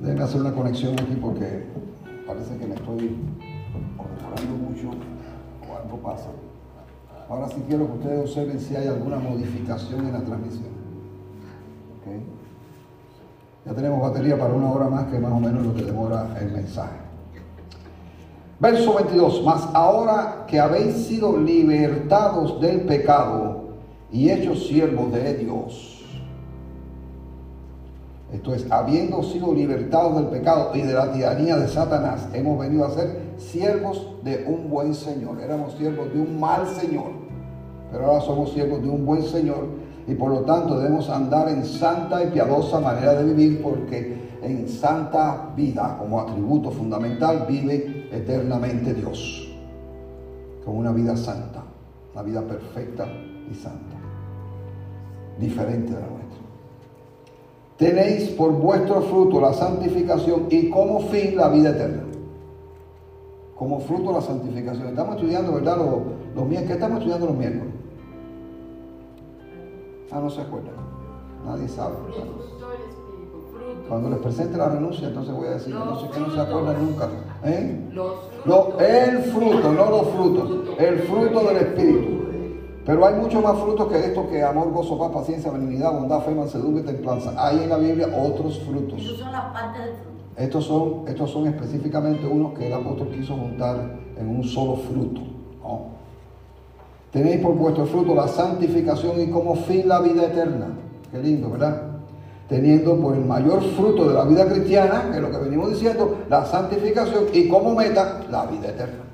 A: Déjenme hacer una conexión aquí porque parece que me estoy orando mucho o algo pasa. Ahora sí quiero que ustedes observen si hay alguna modificación en la transmisión. ¿Ok? Ya tenemos batería para una hora más, que más o menos lo que demora el mensaje. Verso 22, mas ahora que habéis sido libertados del pecado y hechos siervos de Dios. Esto es, habiendo sido libertados del pecado y de la tiranía de Satanás, hemos venido a ser siervos de un buen Señor. Éramos siervos de un mal Señor, pero ahora somos siervos de un buen Señor y por lo tanto debemos andar en santa y piadosa manera de vivir porque en santa vida como atributo fundamental vive eternamente Dios, con una vida santa, una vida perfecta y santa, diferente de la nuestra. Tenéis por vuestro fruto la santificación y como fin la vida eterna. como fruto la santificación. Estamos estudiando, ¿verdad? Los, los miércoles. ¿Qué estamos estudiando los miércoles? Ah, no se acuerdan. Nadie sabe. Cuando les presente la renuncia, entonces voy a decir no sé que no se acuerdan nunca. ¿Eh?
B: Los
A: No, el fruto, no los frutos. El fruto del Espíritu. Pero hay muchos más frutos que esto, que amor, gozo, paz, paciencia, benignidad, bondad, fe, mansedumbre templanza. Hay en la Biblia otros frutos.
E: Esos son las partes del fruto.
A: Estos son, estos son específicamente unos que el apóstol quiso juntar en un solo fruto. ¿no? Tenéis por vuestro fruto la santificación y como fin la vida eterna. Qué lindo, ¿verdad? Teniendo por el mayor fruto de la vida cristiana, que es lo que venimos diciendo, la santificación y como meta la vida eterna.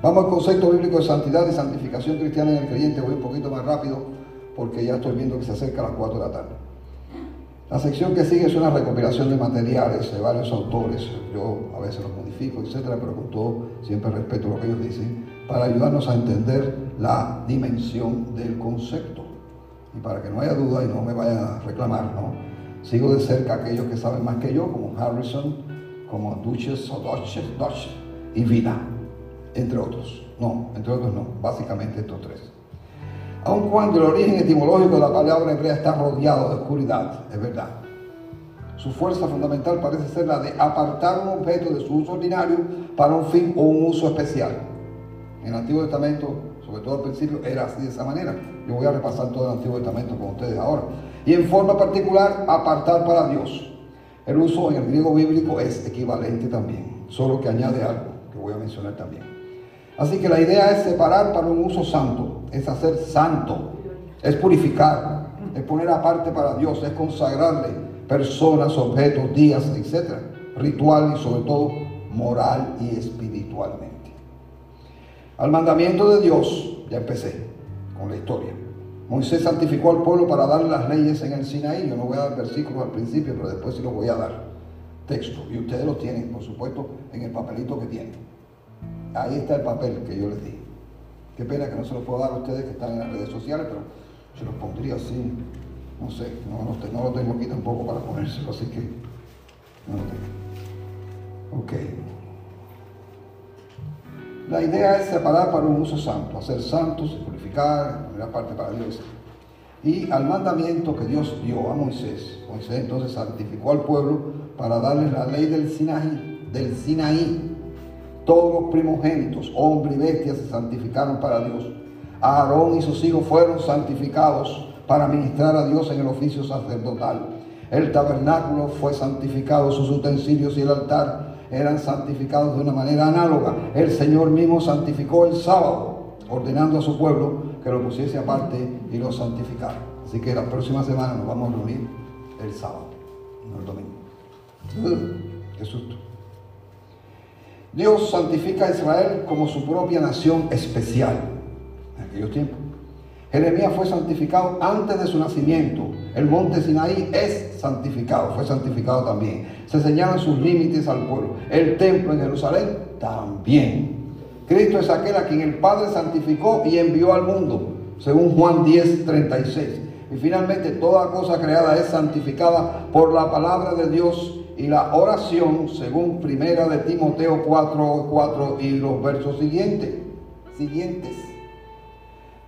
A: Vamos al concepto bíblico de santidad y santificación cristiana en el creyente. Voy un poquito más rápido porque ya estoy viendo que se acerca a las 4 de la tarde. La sección que sigue es una recopilación de materiales de varios autores. Yo a veces los modifico, etcétera, pero con todo siempre respeto lo que ellos dicen para ayudarnos a entender la dimensión del concepto. Y para que no haya duda y no me vayan a reclamar, ¿no? Sigo de cerca a aquellos que saben más que yo, como Harrison, como Duches o Dodge y Vina, entre otros. No, entre otros no, básicamente estos tres. Aun cuando el origen etimológico de la palabra hebrea está rodeado de oscuridad, es verdad. Su fuerza fundamental parece ser la de apartar un objeto de su uso ordinario para un fin o un uso especial. En el Antiguo Testamento, sobre todo al principio, era así de esa manera. Yo voy a repasar todo el Antiguo Testamento con ustedes ahora. Y en forma particular, apartar para Dios. El uso en el griego bíblico es equivalente también, solo que añade algo que voy a mencionar también. Así que la idea es separar para un uso santo, es hacer santo, es purificar, es poner aparte para Dios, es consagrarle personas, objetos, días, etc. Ritual y sobre todo moral y espiritualmente. Al mandamiento de Dios, ya empecé con la historia. Moisés santificó al pueblo para darle las leyes en el Sinaí. Yo no voy a dar versículos al principio, pero después sí los voy a dar. Texto. Y ustedes los tienen, por supuesto, en el papelito que tienen. Ahí está el papel que yo les di. Qué pena que no se lo puedo dar a ustedes que están en las redes sociales, pero se los pondría así. No sé, no, te- no lo tengo aquí tampoco para ponérselo, así que no lo tengo. Ok. La idea es separar para un uso santo, hacer santos, purificar, poner aparte para Dios. Y al mandamiento que Dios dio a Moisés, Moisés entonces santificó al pueblo para darle la ley del Sinaí, del Sinaí. Todos los primogénitos, hombres y bestias, se santificaron para Dios. Aarón y sus hijos fueron santificados para ministrar a Dios en el oficio sacerdotal. El tabernáculo fue santificado, sus utensilios y el altar eran santificados de una manera análoga. El Señor mismo santificó el sábado, ordenando a su pueblo que lo pusiese aparte y lo santificara. Así que la próxima semana nos vamos a reunir el sábado, no el domingo. Qué susto. Dios santifica a Israel como su propia nación especial en aquellos tiempos. Jeremías fue santificado antes de su nacimiento. El monte Sinaí es santificado, fue santificado también. Se señalan sus límites al pueblo. El templo en Jerusalén también. Cristo es aquel a quien el Padre santificó y envió al mundo, según Juan 10, 36. Y finalmente toda cosa creada es santificada por la palabra de Dios y la oración, según primera de Timoteo 4, 4 y los versos siguientes. Siguientes.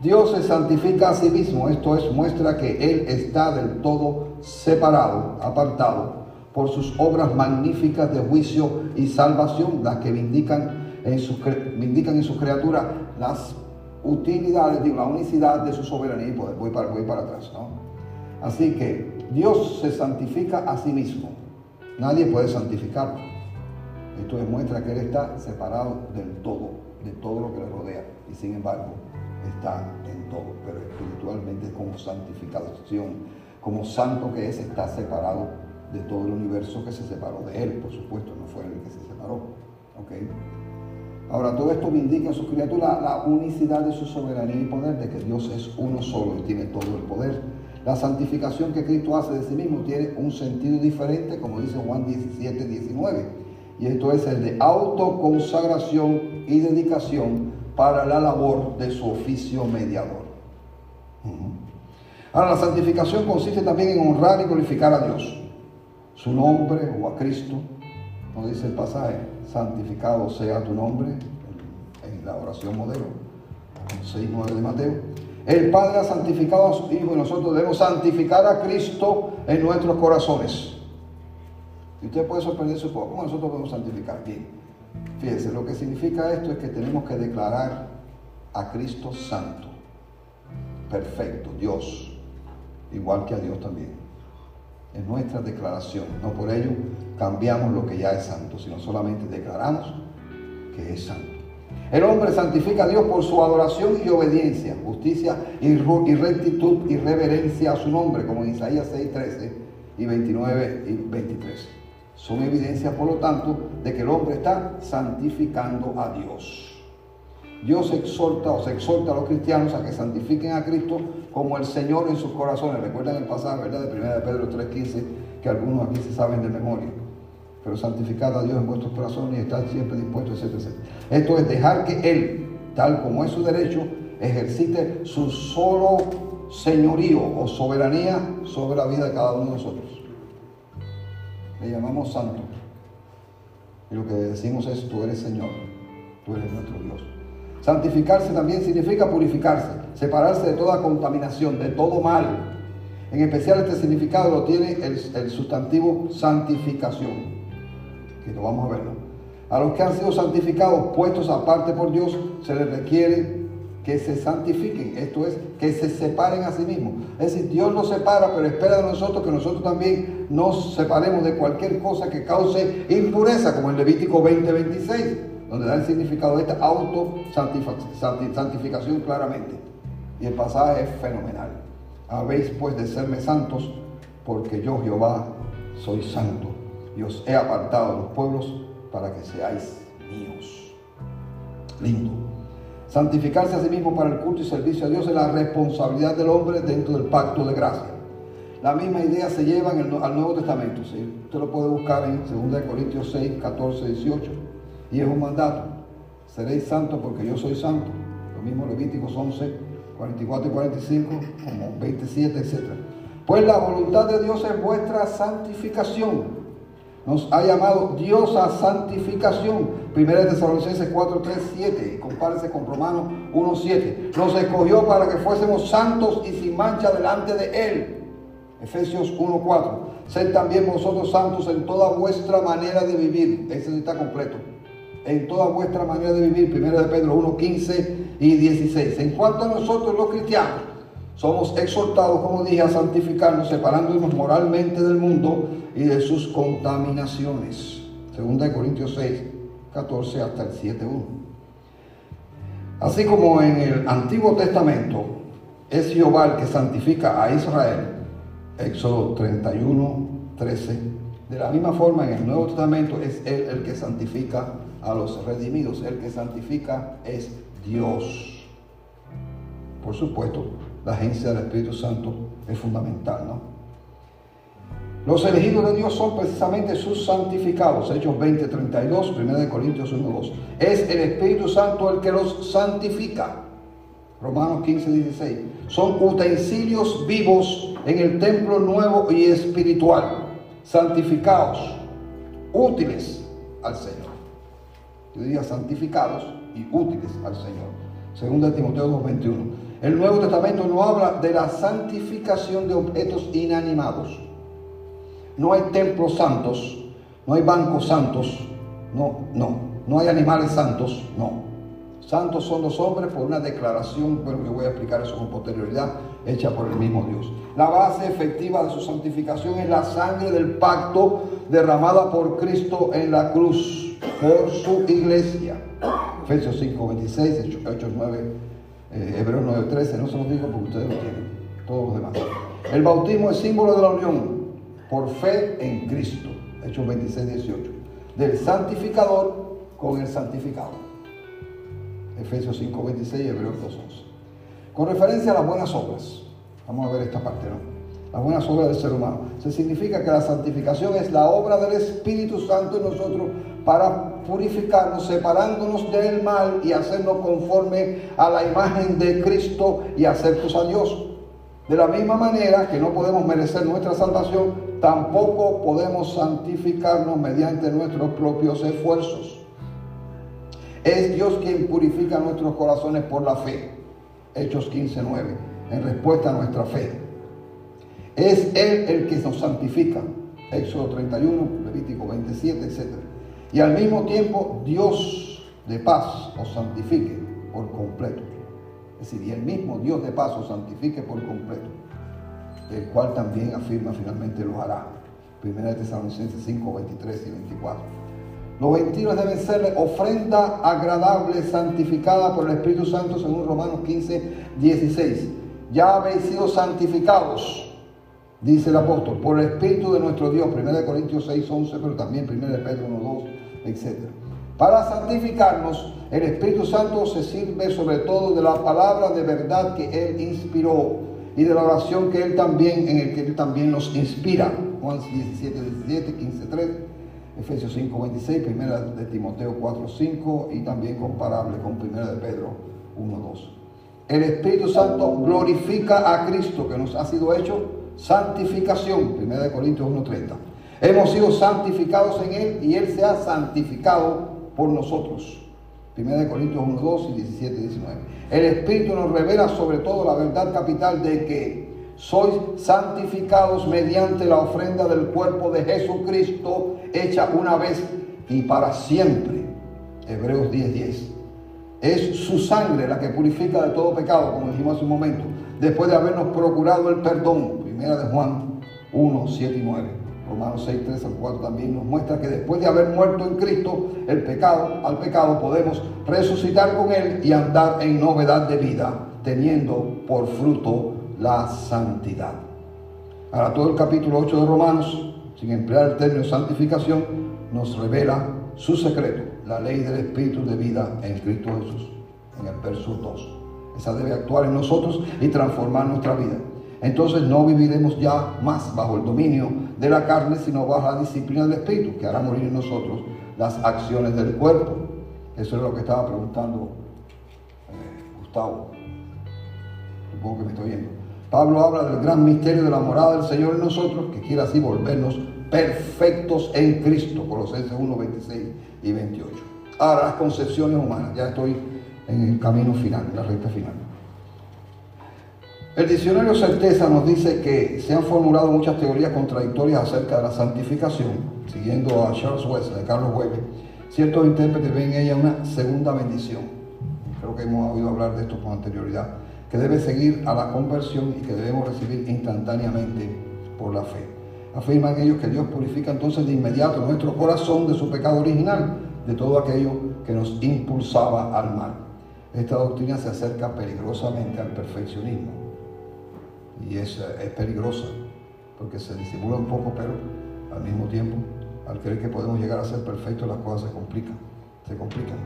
A: Dios se santifica a sí mismo, esto es, muestra que Él está del todo separado, apartado, por sus obras magníficas de juicio y salvación, las que vindican en sus, vindican en sus criaturas las utilidades, digo, la unicidad de su soberanía. Y pues, voy para, voy para atrás, ¿no? Así que Dios se santifica a sí mismo, nadie puede santificarlo. Esto demuestra que Él está separado del todo, de todo lo que le rodea, y sin embargo está en todo, pero espiritualmente como santificación, como santo que es, está separado de todo el universo que se separó de Él, por supuesto, no fue Él el que se separó. ¿ok? Ahora, todo esto me indica en su criatura la unicidad de su soberanía y poder, de que Dios es uno solo y tiene todo el poder. La santificación que Cristo hace de sí mismo tiene un sentido diferente, como dice Juan 17, 19. Y esto es el de autoconsagración y dedicación para la labor de su oficio mediador. Ahora, la santificación consiste también en honrar y glorificar a Dios, su nombre o a Cristo, como dice el pasaje, santificado sea tu nombre, en la oración modelo, 6.9 de Mateo. El Padre ha santificado a su Hijo y nosotros debemos santificar a Cristo en nuestros corazones. Y usted puede sorprenderse un poco, ¿cómo nosotros podemos santificar? Bien, fíjense, lo que significa esto es que tenemos que declarar a Cristo santo, perfecto, Dios, igual que a Dios también. Es nuestra declaración, no por ello cambiamos lo que ya es santo, sino solamente declaramos que es santo. El hombre santifica a Dios por su adoración y obediencia, justicia y rectitud y reverencia a su nombre, como en Isaías 6, 13 y 29 y 23. Son evidencias, por lo tanto, de que el hombre está santificando a Dios. Dios exhorta o se exhorta a los cristianos a que santifiquen a Cristo como el Señor en sus corazones. Recuerdan el pasaje, ¿verdad? De 1 de Pedro 3.15, que algunos aquí se saben de memoria. Pero santificad a Dios en vuestros corazones y estad siempre dispuestos, etc. Esto es dejar que Él, tal como es su derecho, ejercite su solo señorío o soberanía sobre la vida de cada uno de nosotros. Le llamamos santo. Y lo que decimos es, tú eres Señor, tú eres nuestro Dios. Santificarse también significa purificarse, separarse de toda contaminación, de todo mal. En especial este significado lo tiene el, sustantivo santificación, vamos a ver. A los que han sido santificados, puestos aparte por Dios, se les requiere que se santifiquen, esto es, que se separen a sí mismos. Es decir, Dios nos separa, pero espera de nosotros que nosotros también nos separemos de cualquier cosa que cause impureza, como en Levítico 20:26 donde da el significado de esta auto-santificación claramente. Y el pasaje es fenomenal. Habéis pues de serme santos, porque yo Jehová soy santo y he apartado los pueblos para que seáis míos. Lindo. Santificarse a sí mismo para el culto y servicio a Dios es la responsabilidad del hombre dentro del pacto de gracia. La misma idea se lleva en el, al Nuevo Testamento. Usted lo puede buscar en 2 Corintios 6, 14, 18 y es un mandato. Seréis santos porque yo soy santo. Lo mismo Levíticos 11, 44 y 45, como 27, etc. Pues la voluntad de Dios es vuestra santificación. Nos ha llamado Dios a santificación. Primera de Tesalonicenses 4, 3, 7. Compárese con Romanos 1, 7. Nos escogió para que fuésemos santos y sin mancha delante de Él. Efesios 1, 4. Sed también vosotros santos en toda vuestra manera de vivir. Ese está completo en toda vuestra manera de vivir. Primero de Pedro 1, 15 y 16. En cuanto a nosotros los cristianos, somos exhortados, como dije, a santificarnos, separándonos moralmente del mundo y de sus contaminaciones. Segunda de Corintios 6, 14 hasta el 7, 1. Así como en el Antiguo Testamento es Jehová el que santifica a Israel, Éxodo 31, 13. De la misma forma en el Nuevo Testamento es Él el que santifica a los redimidos. El que santifica es Dios. Por supuesto, la agencia del Espíritu Santo es fundamental, ¿no? Los elegidos de Dios son precisamente sus santificados. Hechos 20, 32, 1 Corintios 1, 2. Es el Espíritu Santo el que los santifica. Romanos 15, 16. Son utensilios vivos en el templo nuevo y espiritual. Santificados, útiles al Señor yo diría santificados y útiles al Señor. Segunda Timoteo 2.21. El Nuevo Testamento no habla de la santificación de objetos inanimados. No hay templos santos, no hay bancos santos, no, no, no hay animales santos, no. Santos son los hombres por una declaración, bueno, yo voy a explicar eso con posterioridad, hecha por el mismo Dios. La base efectiva de su santificación es la sangre del pacto derramada por Cristo en la cruz por su iglesia. Efesios 5, 26, Hechos 9, eh, Hebreos 9, 13, no se los digo porque ustedes lo tienen, todos los demás. El bautismo es símbolo de la unión por fe en Cristo. Hechos 26, 18. Del santificador con el santificado. Efesios 5, 26 y Hebreos 2, 11. Con referencia a las buenas obras, vamos a ver esta parte, ¿no? Las buenas obras del ser humano. Se significa que la santificación es la obra del Espíritu Santo en nosotros para purificarnos, separándonos del mal y hacernos conforme a la imagen de Cristo y aceptos a Dios. De la misma manera que no podemos merecer nuestra salvación, tampoco podemos santificarnos mediante nuestros propios esfuerzos. Es Dios quien purifica nuestros corazones por la fe. Hechos 15, 9. En respuesta a nuestra fe. Es Él el que nos santifica. Éxodo 31, Levítico 27, etc. Y al mismo tiempo Dios de paz os santifique por completo. Es decir, y el mismo Dios de paz os santifique por completo, el cual también afirma finalmente lo hará. Primera de Tesalonicenses 5, 23 y 24. Los vestidos deben ser ofrenda agradable, santificada por el Espíritu Santo, según Romanos 15, 16. Ya habéis sido santificados, dice el apóstol, por el Espíritu de nuestro Dios, 1 Corintios 6, 11, pero también 1 Pedro 1, 2, etc. Para santificarnos, el Espíritu Santo se sirve sobre todo de la palabra de verdad que Él inspiró y de la oración que Él también, en el que Él también nos inspira. Juan 17, 17, 15, 3. Efesios 5, 26, primera de Timoteo 4, 5 y también comparable con primera de Pedro 1, 2. El Espíritu Santo glorifica a Cristo que nos ha sido hecho santificación, primera de Corintios 1, 30. Hemos sido santificados en Él y Él se ha santificado por nosotros. Primera de Corintios 1, 2 y 17, 19. El Espíritu nos revela sobre todo la verdad capital de que sois santificados mediante la ofrenda del cuerpo de Jesucristo hecha una vez y para siempre. Hebreos 10:10. 10. Es su sangre la que purifica de todo pecado, como dijimos hace un momento, después de habernos procurado el perdón. Primera de Juan 1, 7 y 9. Romanos 6, 3 al 4 también nos muestra que después de haber muerto en Cristo el pecado, al pecado podemos resucitar con Él y andar en novedad de vida, teniendo por fruto la santidad. Ahora todo el capítulo 8 de Romanos, sin emplear el término santificación, nos revela su secreto, la ley del Espíritu de vida en Cristo Jesús, en el verso 2. Esa debe actuar en nosotros y transformar nuestra vida. Entonces no viviremos ya más bajo el dominio de la carne, sino bajo la disciplina del Espíritu, que hará morir en nosotros las acciones del cuerpo. Eso es lo que estaba preguntando eh, Gustavo. Supongo que me estoy viendo. Pablo habla del gran misterio de la morada del Señor en nosotros, que quiere así volvernos perfectos en Cristo, Colosenses 1, 26 y 28. Ahora las concepciones humanas, ya estoy en el camino final, en la recta final. El diccionario Certeza nos dice que se han formulado muchas teorías contradictorias acerca de la santificación, siguiendo a Charles Wesley, Carlos Weber. Ciertos intérpretes ven en ella una segunda bendición. Creo que hemos oído hablar de esto con anterioridad que debe seguir a la conversión y que debemos recibir instantáneamente por la fe. Afirman ellos que Dios purifica entonces de inmediato nuestro corazón de su pecado original, de todo aquello que nos impulsaba al mal. Esta doctrina se acerca peligrosamente al perfeccionismo y es, es peligrosa porque se disimula un poco, pero al mismo tiempo, al creer que podemos llegar a ser perfectos, las cosas se complican, se complican.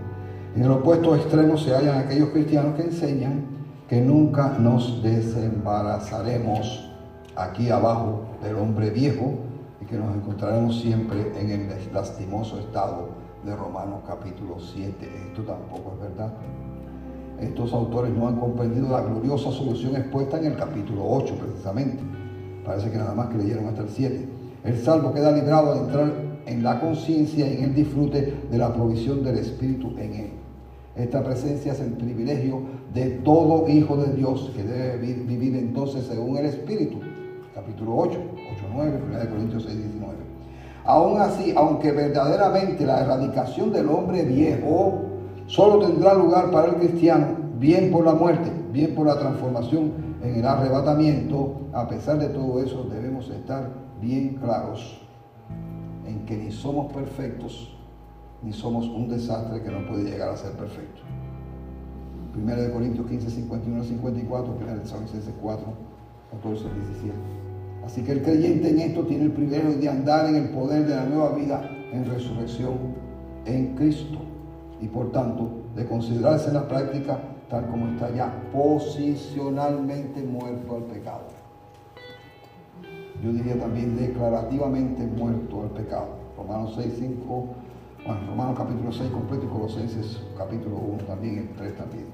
A: En el opuesto extremo se hallan aquellos cristianos que enseñan que nunca nos desembarazaremos aquí abajo del hombre viejo y que nos encontraremos siempre en el lastimoso estado de Romanos capítulo 7. Esto tampoco es verdad. Estos autores no han comprendido la gloriosa solución expuesta en el capítulo 8 precisamente. Parece que nada más que leyeron hasta el 7. El salvo queda librado de entrar en la conciencia y en el disfrute de la provisión del Espíritu en él. Esta presencia es el privilegio de todo hijo de Dios que debe vivir entonces según el Espíritu. Capítulo 8, 8, 9, 1 Corintios 6, 19. Aún así, aunque verdaderamente la erradicación del hombre viejo solo tendrá lugar para el cristiano, bien por la muerte, bien por la transformación en el arrebatamiento, a pesar de todo eso debemos estar bien claros en que ni somos perfectos, ni somos un desastre que no puede llegar a ser perfecto. 1 de Corintios 15, 51 54, 1 de Tesalonicenses 4, 14, 17. Así que el creyente en esto tiene el privilegio de andar en el poder de la nueva vida en resurrección en Cristo y por tanto de considerarse en la práctica tal como está ya posicionalmente muerto al pecado. Yo diría también declarativamente muerto al pecado. Romanos 6, 5, bueno, Romanos capítulo 6 completo y Colosenses capítulo 1 también, el 3 también.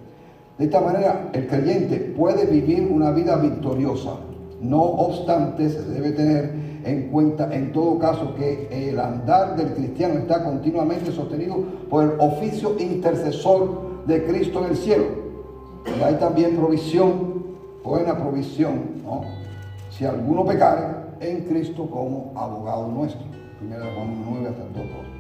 A: De esta manera, el creyente puede vivir una vida victoriosa. No obstante, se debe tener en cuenta en todo caso que el andar del cristiano está continuamente sostenido por el oficio intercesor de Cristo en el cielo. Y hay también provisión, buena provisión, ¿no? Si alguno pecare en Cristo como abogado nuestro. Primera de Juan 9 hasta el 2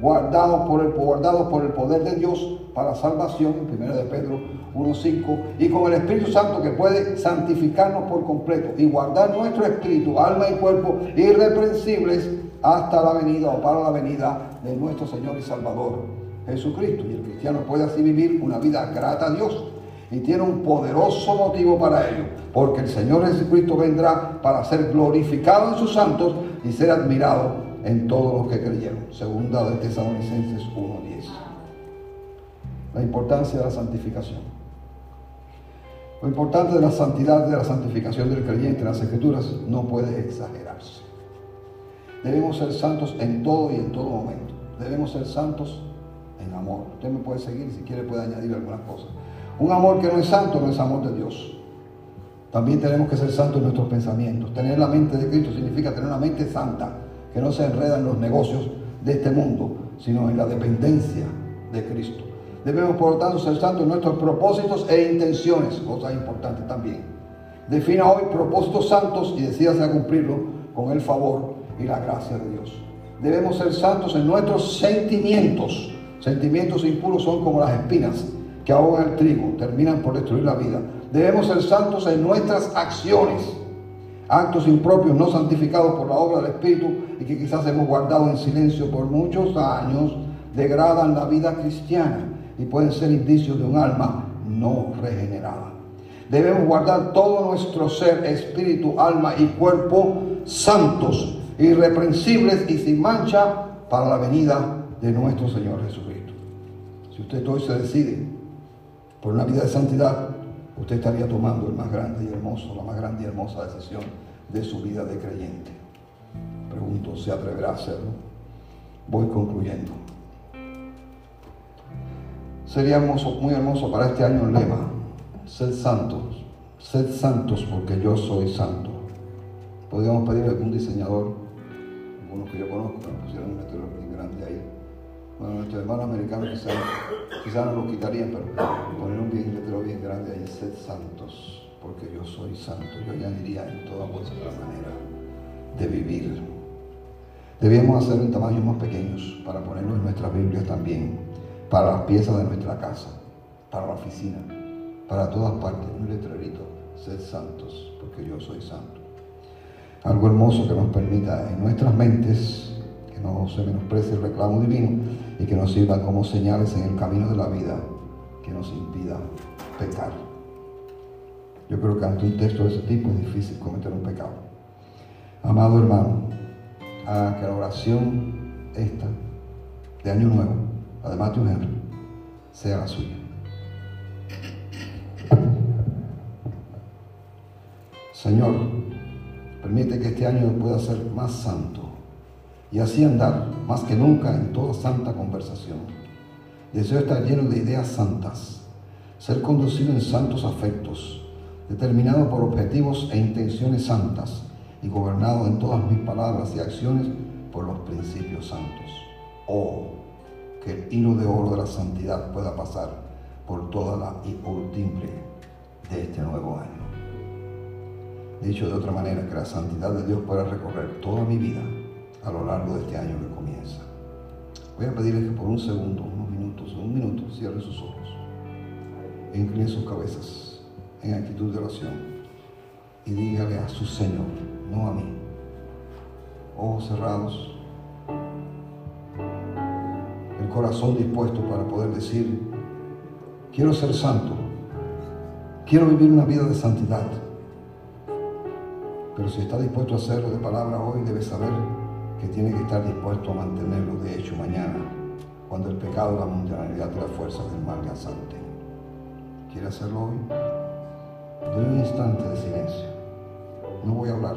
A: guardados por el, guardados por el poder de Dios para salvación, primera de Pedro 1.5, y con el Espíritu Santo que puede santificarnos por completo y guardar nuestro espíritu, alma y cuerpo irreprensibles hasta la venida o para la venida de nuestro Señor y Salvador Jesucristo. Y el cristiano puede así vivir una vida grata a Dios y tiene un poderoso motivo para ello, porque el Señor Jesucristo vendrá para ser glorificado en sus santos y ser admirado en todos los que creyeron. Segunda de Tesalonicenses 1.10. La importancia de la santificación. Lo importante de la santidad, de la santificación del creyente en las escrituras no puede exagerarse. Debemos ser santos en todo y en todo momento. Debemos ser santos en amor. Usted me puede seguir, si quiere puede añadir algunas cosas. Un amor que no es santo no es amor de Dios. También tenemos que ser santos en nuestros pensamientos. Tener la mente de Cristo significa tener una mente santa que no se enreda en los negocios de este mundo, sino en la dependencia de Cristo. Debemos, por lo tanto, ser santos en nuestros propósitos e intenciones, cosa importante también. Defina hoy propósitos santos y decídase a cumplirlo con el favor y la gracia de Dios. Debemos ser santos en nuestros sentimientos. Sentimientos impuros son como las espinas que ahogan el trigo, terminan por destruir la vida. Debemos ser santos en nuestras acciones actos impropios no santificados por la obra del Espíritu y que quizás hemos guardado en silencio por muchos años, degradan la vida cristiana y pueden ser indicios de un alma no regenerada. Debemos guardar todo nuestro ser, espíritu, alma y cuerpo santos, irreprensibles y sin mancha para la venida de nuestro Señor Jesucristo. Si usted hoy se decide por una vida de santidad, usted estaría tomando el más grande y hermoso, la más grande y hermosa decisión de su vida de creyente. Pregunto, ¿se atreverá a hacerlo? Voy concluyendo. Sería muy hermoso para este año el lema, sed santos, sed santos porque yo soy santo. Podríamos pedir a algún diseñador, algunos que yo conozco, que nos pusieran un letrero muy grande ahí. Bueno, nuestros hermanos americanos quizás, quizás no lo quitarían, pero poner un bien, letrero bien grande ahí, sed santos, porque yo soy santo. Yo añadiría en toda vuestra manera de vivir. Debíamos hacer en tamaños más pequeños para ponerlo en nuestras Biblias también, para las piezas de nuestra casa, para la oficina, para todas partes, un letrerito, sed santos, porque yo soy santo. Algo hermoso que nos permita en nuestras mentes que no se menosprecie el reclamo divino y que nos sirva como señales en el camino de la vida que nos impida pecar. Yo creo que ante un texto de ese tipo es difícil cometer un pecado. Amado hermano, a que la oración esta de Año Nuevo, además de un Henry, sea la suya. Señor, permite que este año pueda ser más santo y así andar más que nunca en toda santa conversación. Deseo estar lleno de ideas santas, ser conducido en santos afectos, determinado por objetivos e intenciones santas y gobernado en todas mis palabras y acciones por los principios santos. Oh, que el hilo de oro de la santidad pueda pasar por toda la timbre de este nuevo año. Dicho de otra manera, que la santidad de Dios pueda recorrer toda mi vida a lo largo de este año que comienza. Voy a pedirles que por un segundo, unos minutos, un minuto, cierren sus ojos e inclinen sus cabezas en actitud de oración y dígale a su Señor, no a mí. Ojos cerrados, el corazón dispuesto para poder decir, quiero ser santo, quiero vivir una vida de santidad. Pero si está dispuesto a hacerlo de palabra hoy, debe saber que tiene que estar dispuesto a mantenerlo de hecho mañana, cuando el pecado, la mundialidad y las fuerzas del mal le asalten. ¿Quiere hacerlo hoy? Doy un instante de silencio. No voy a hablar.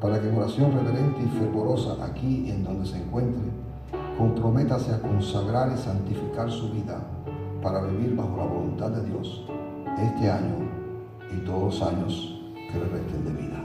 A: Para que en oración reverente y fervorosa aquí en donde se encuentre, comprométase a consagrar y santificar su vida para vivir bajo la voluntad de Dios este año y todos los años que le resten de vida.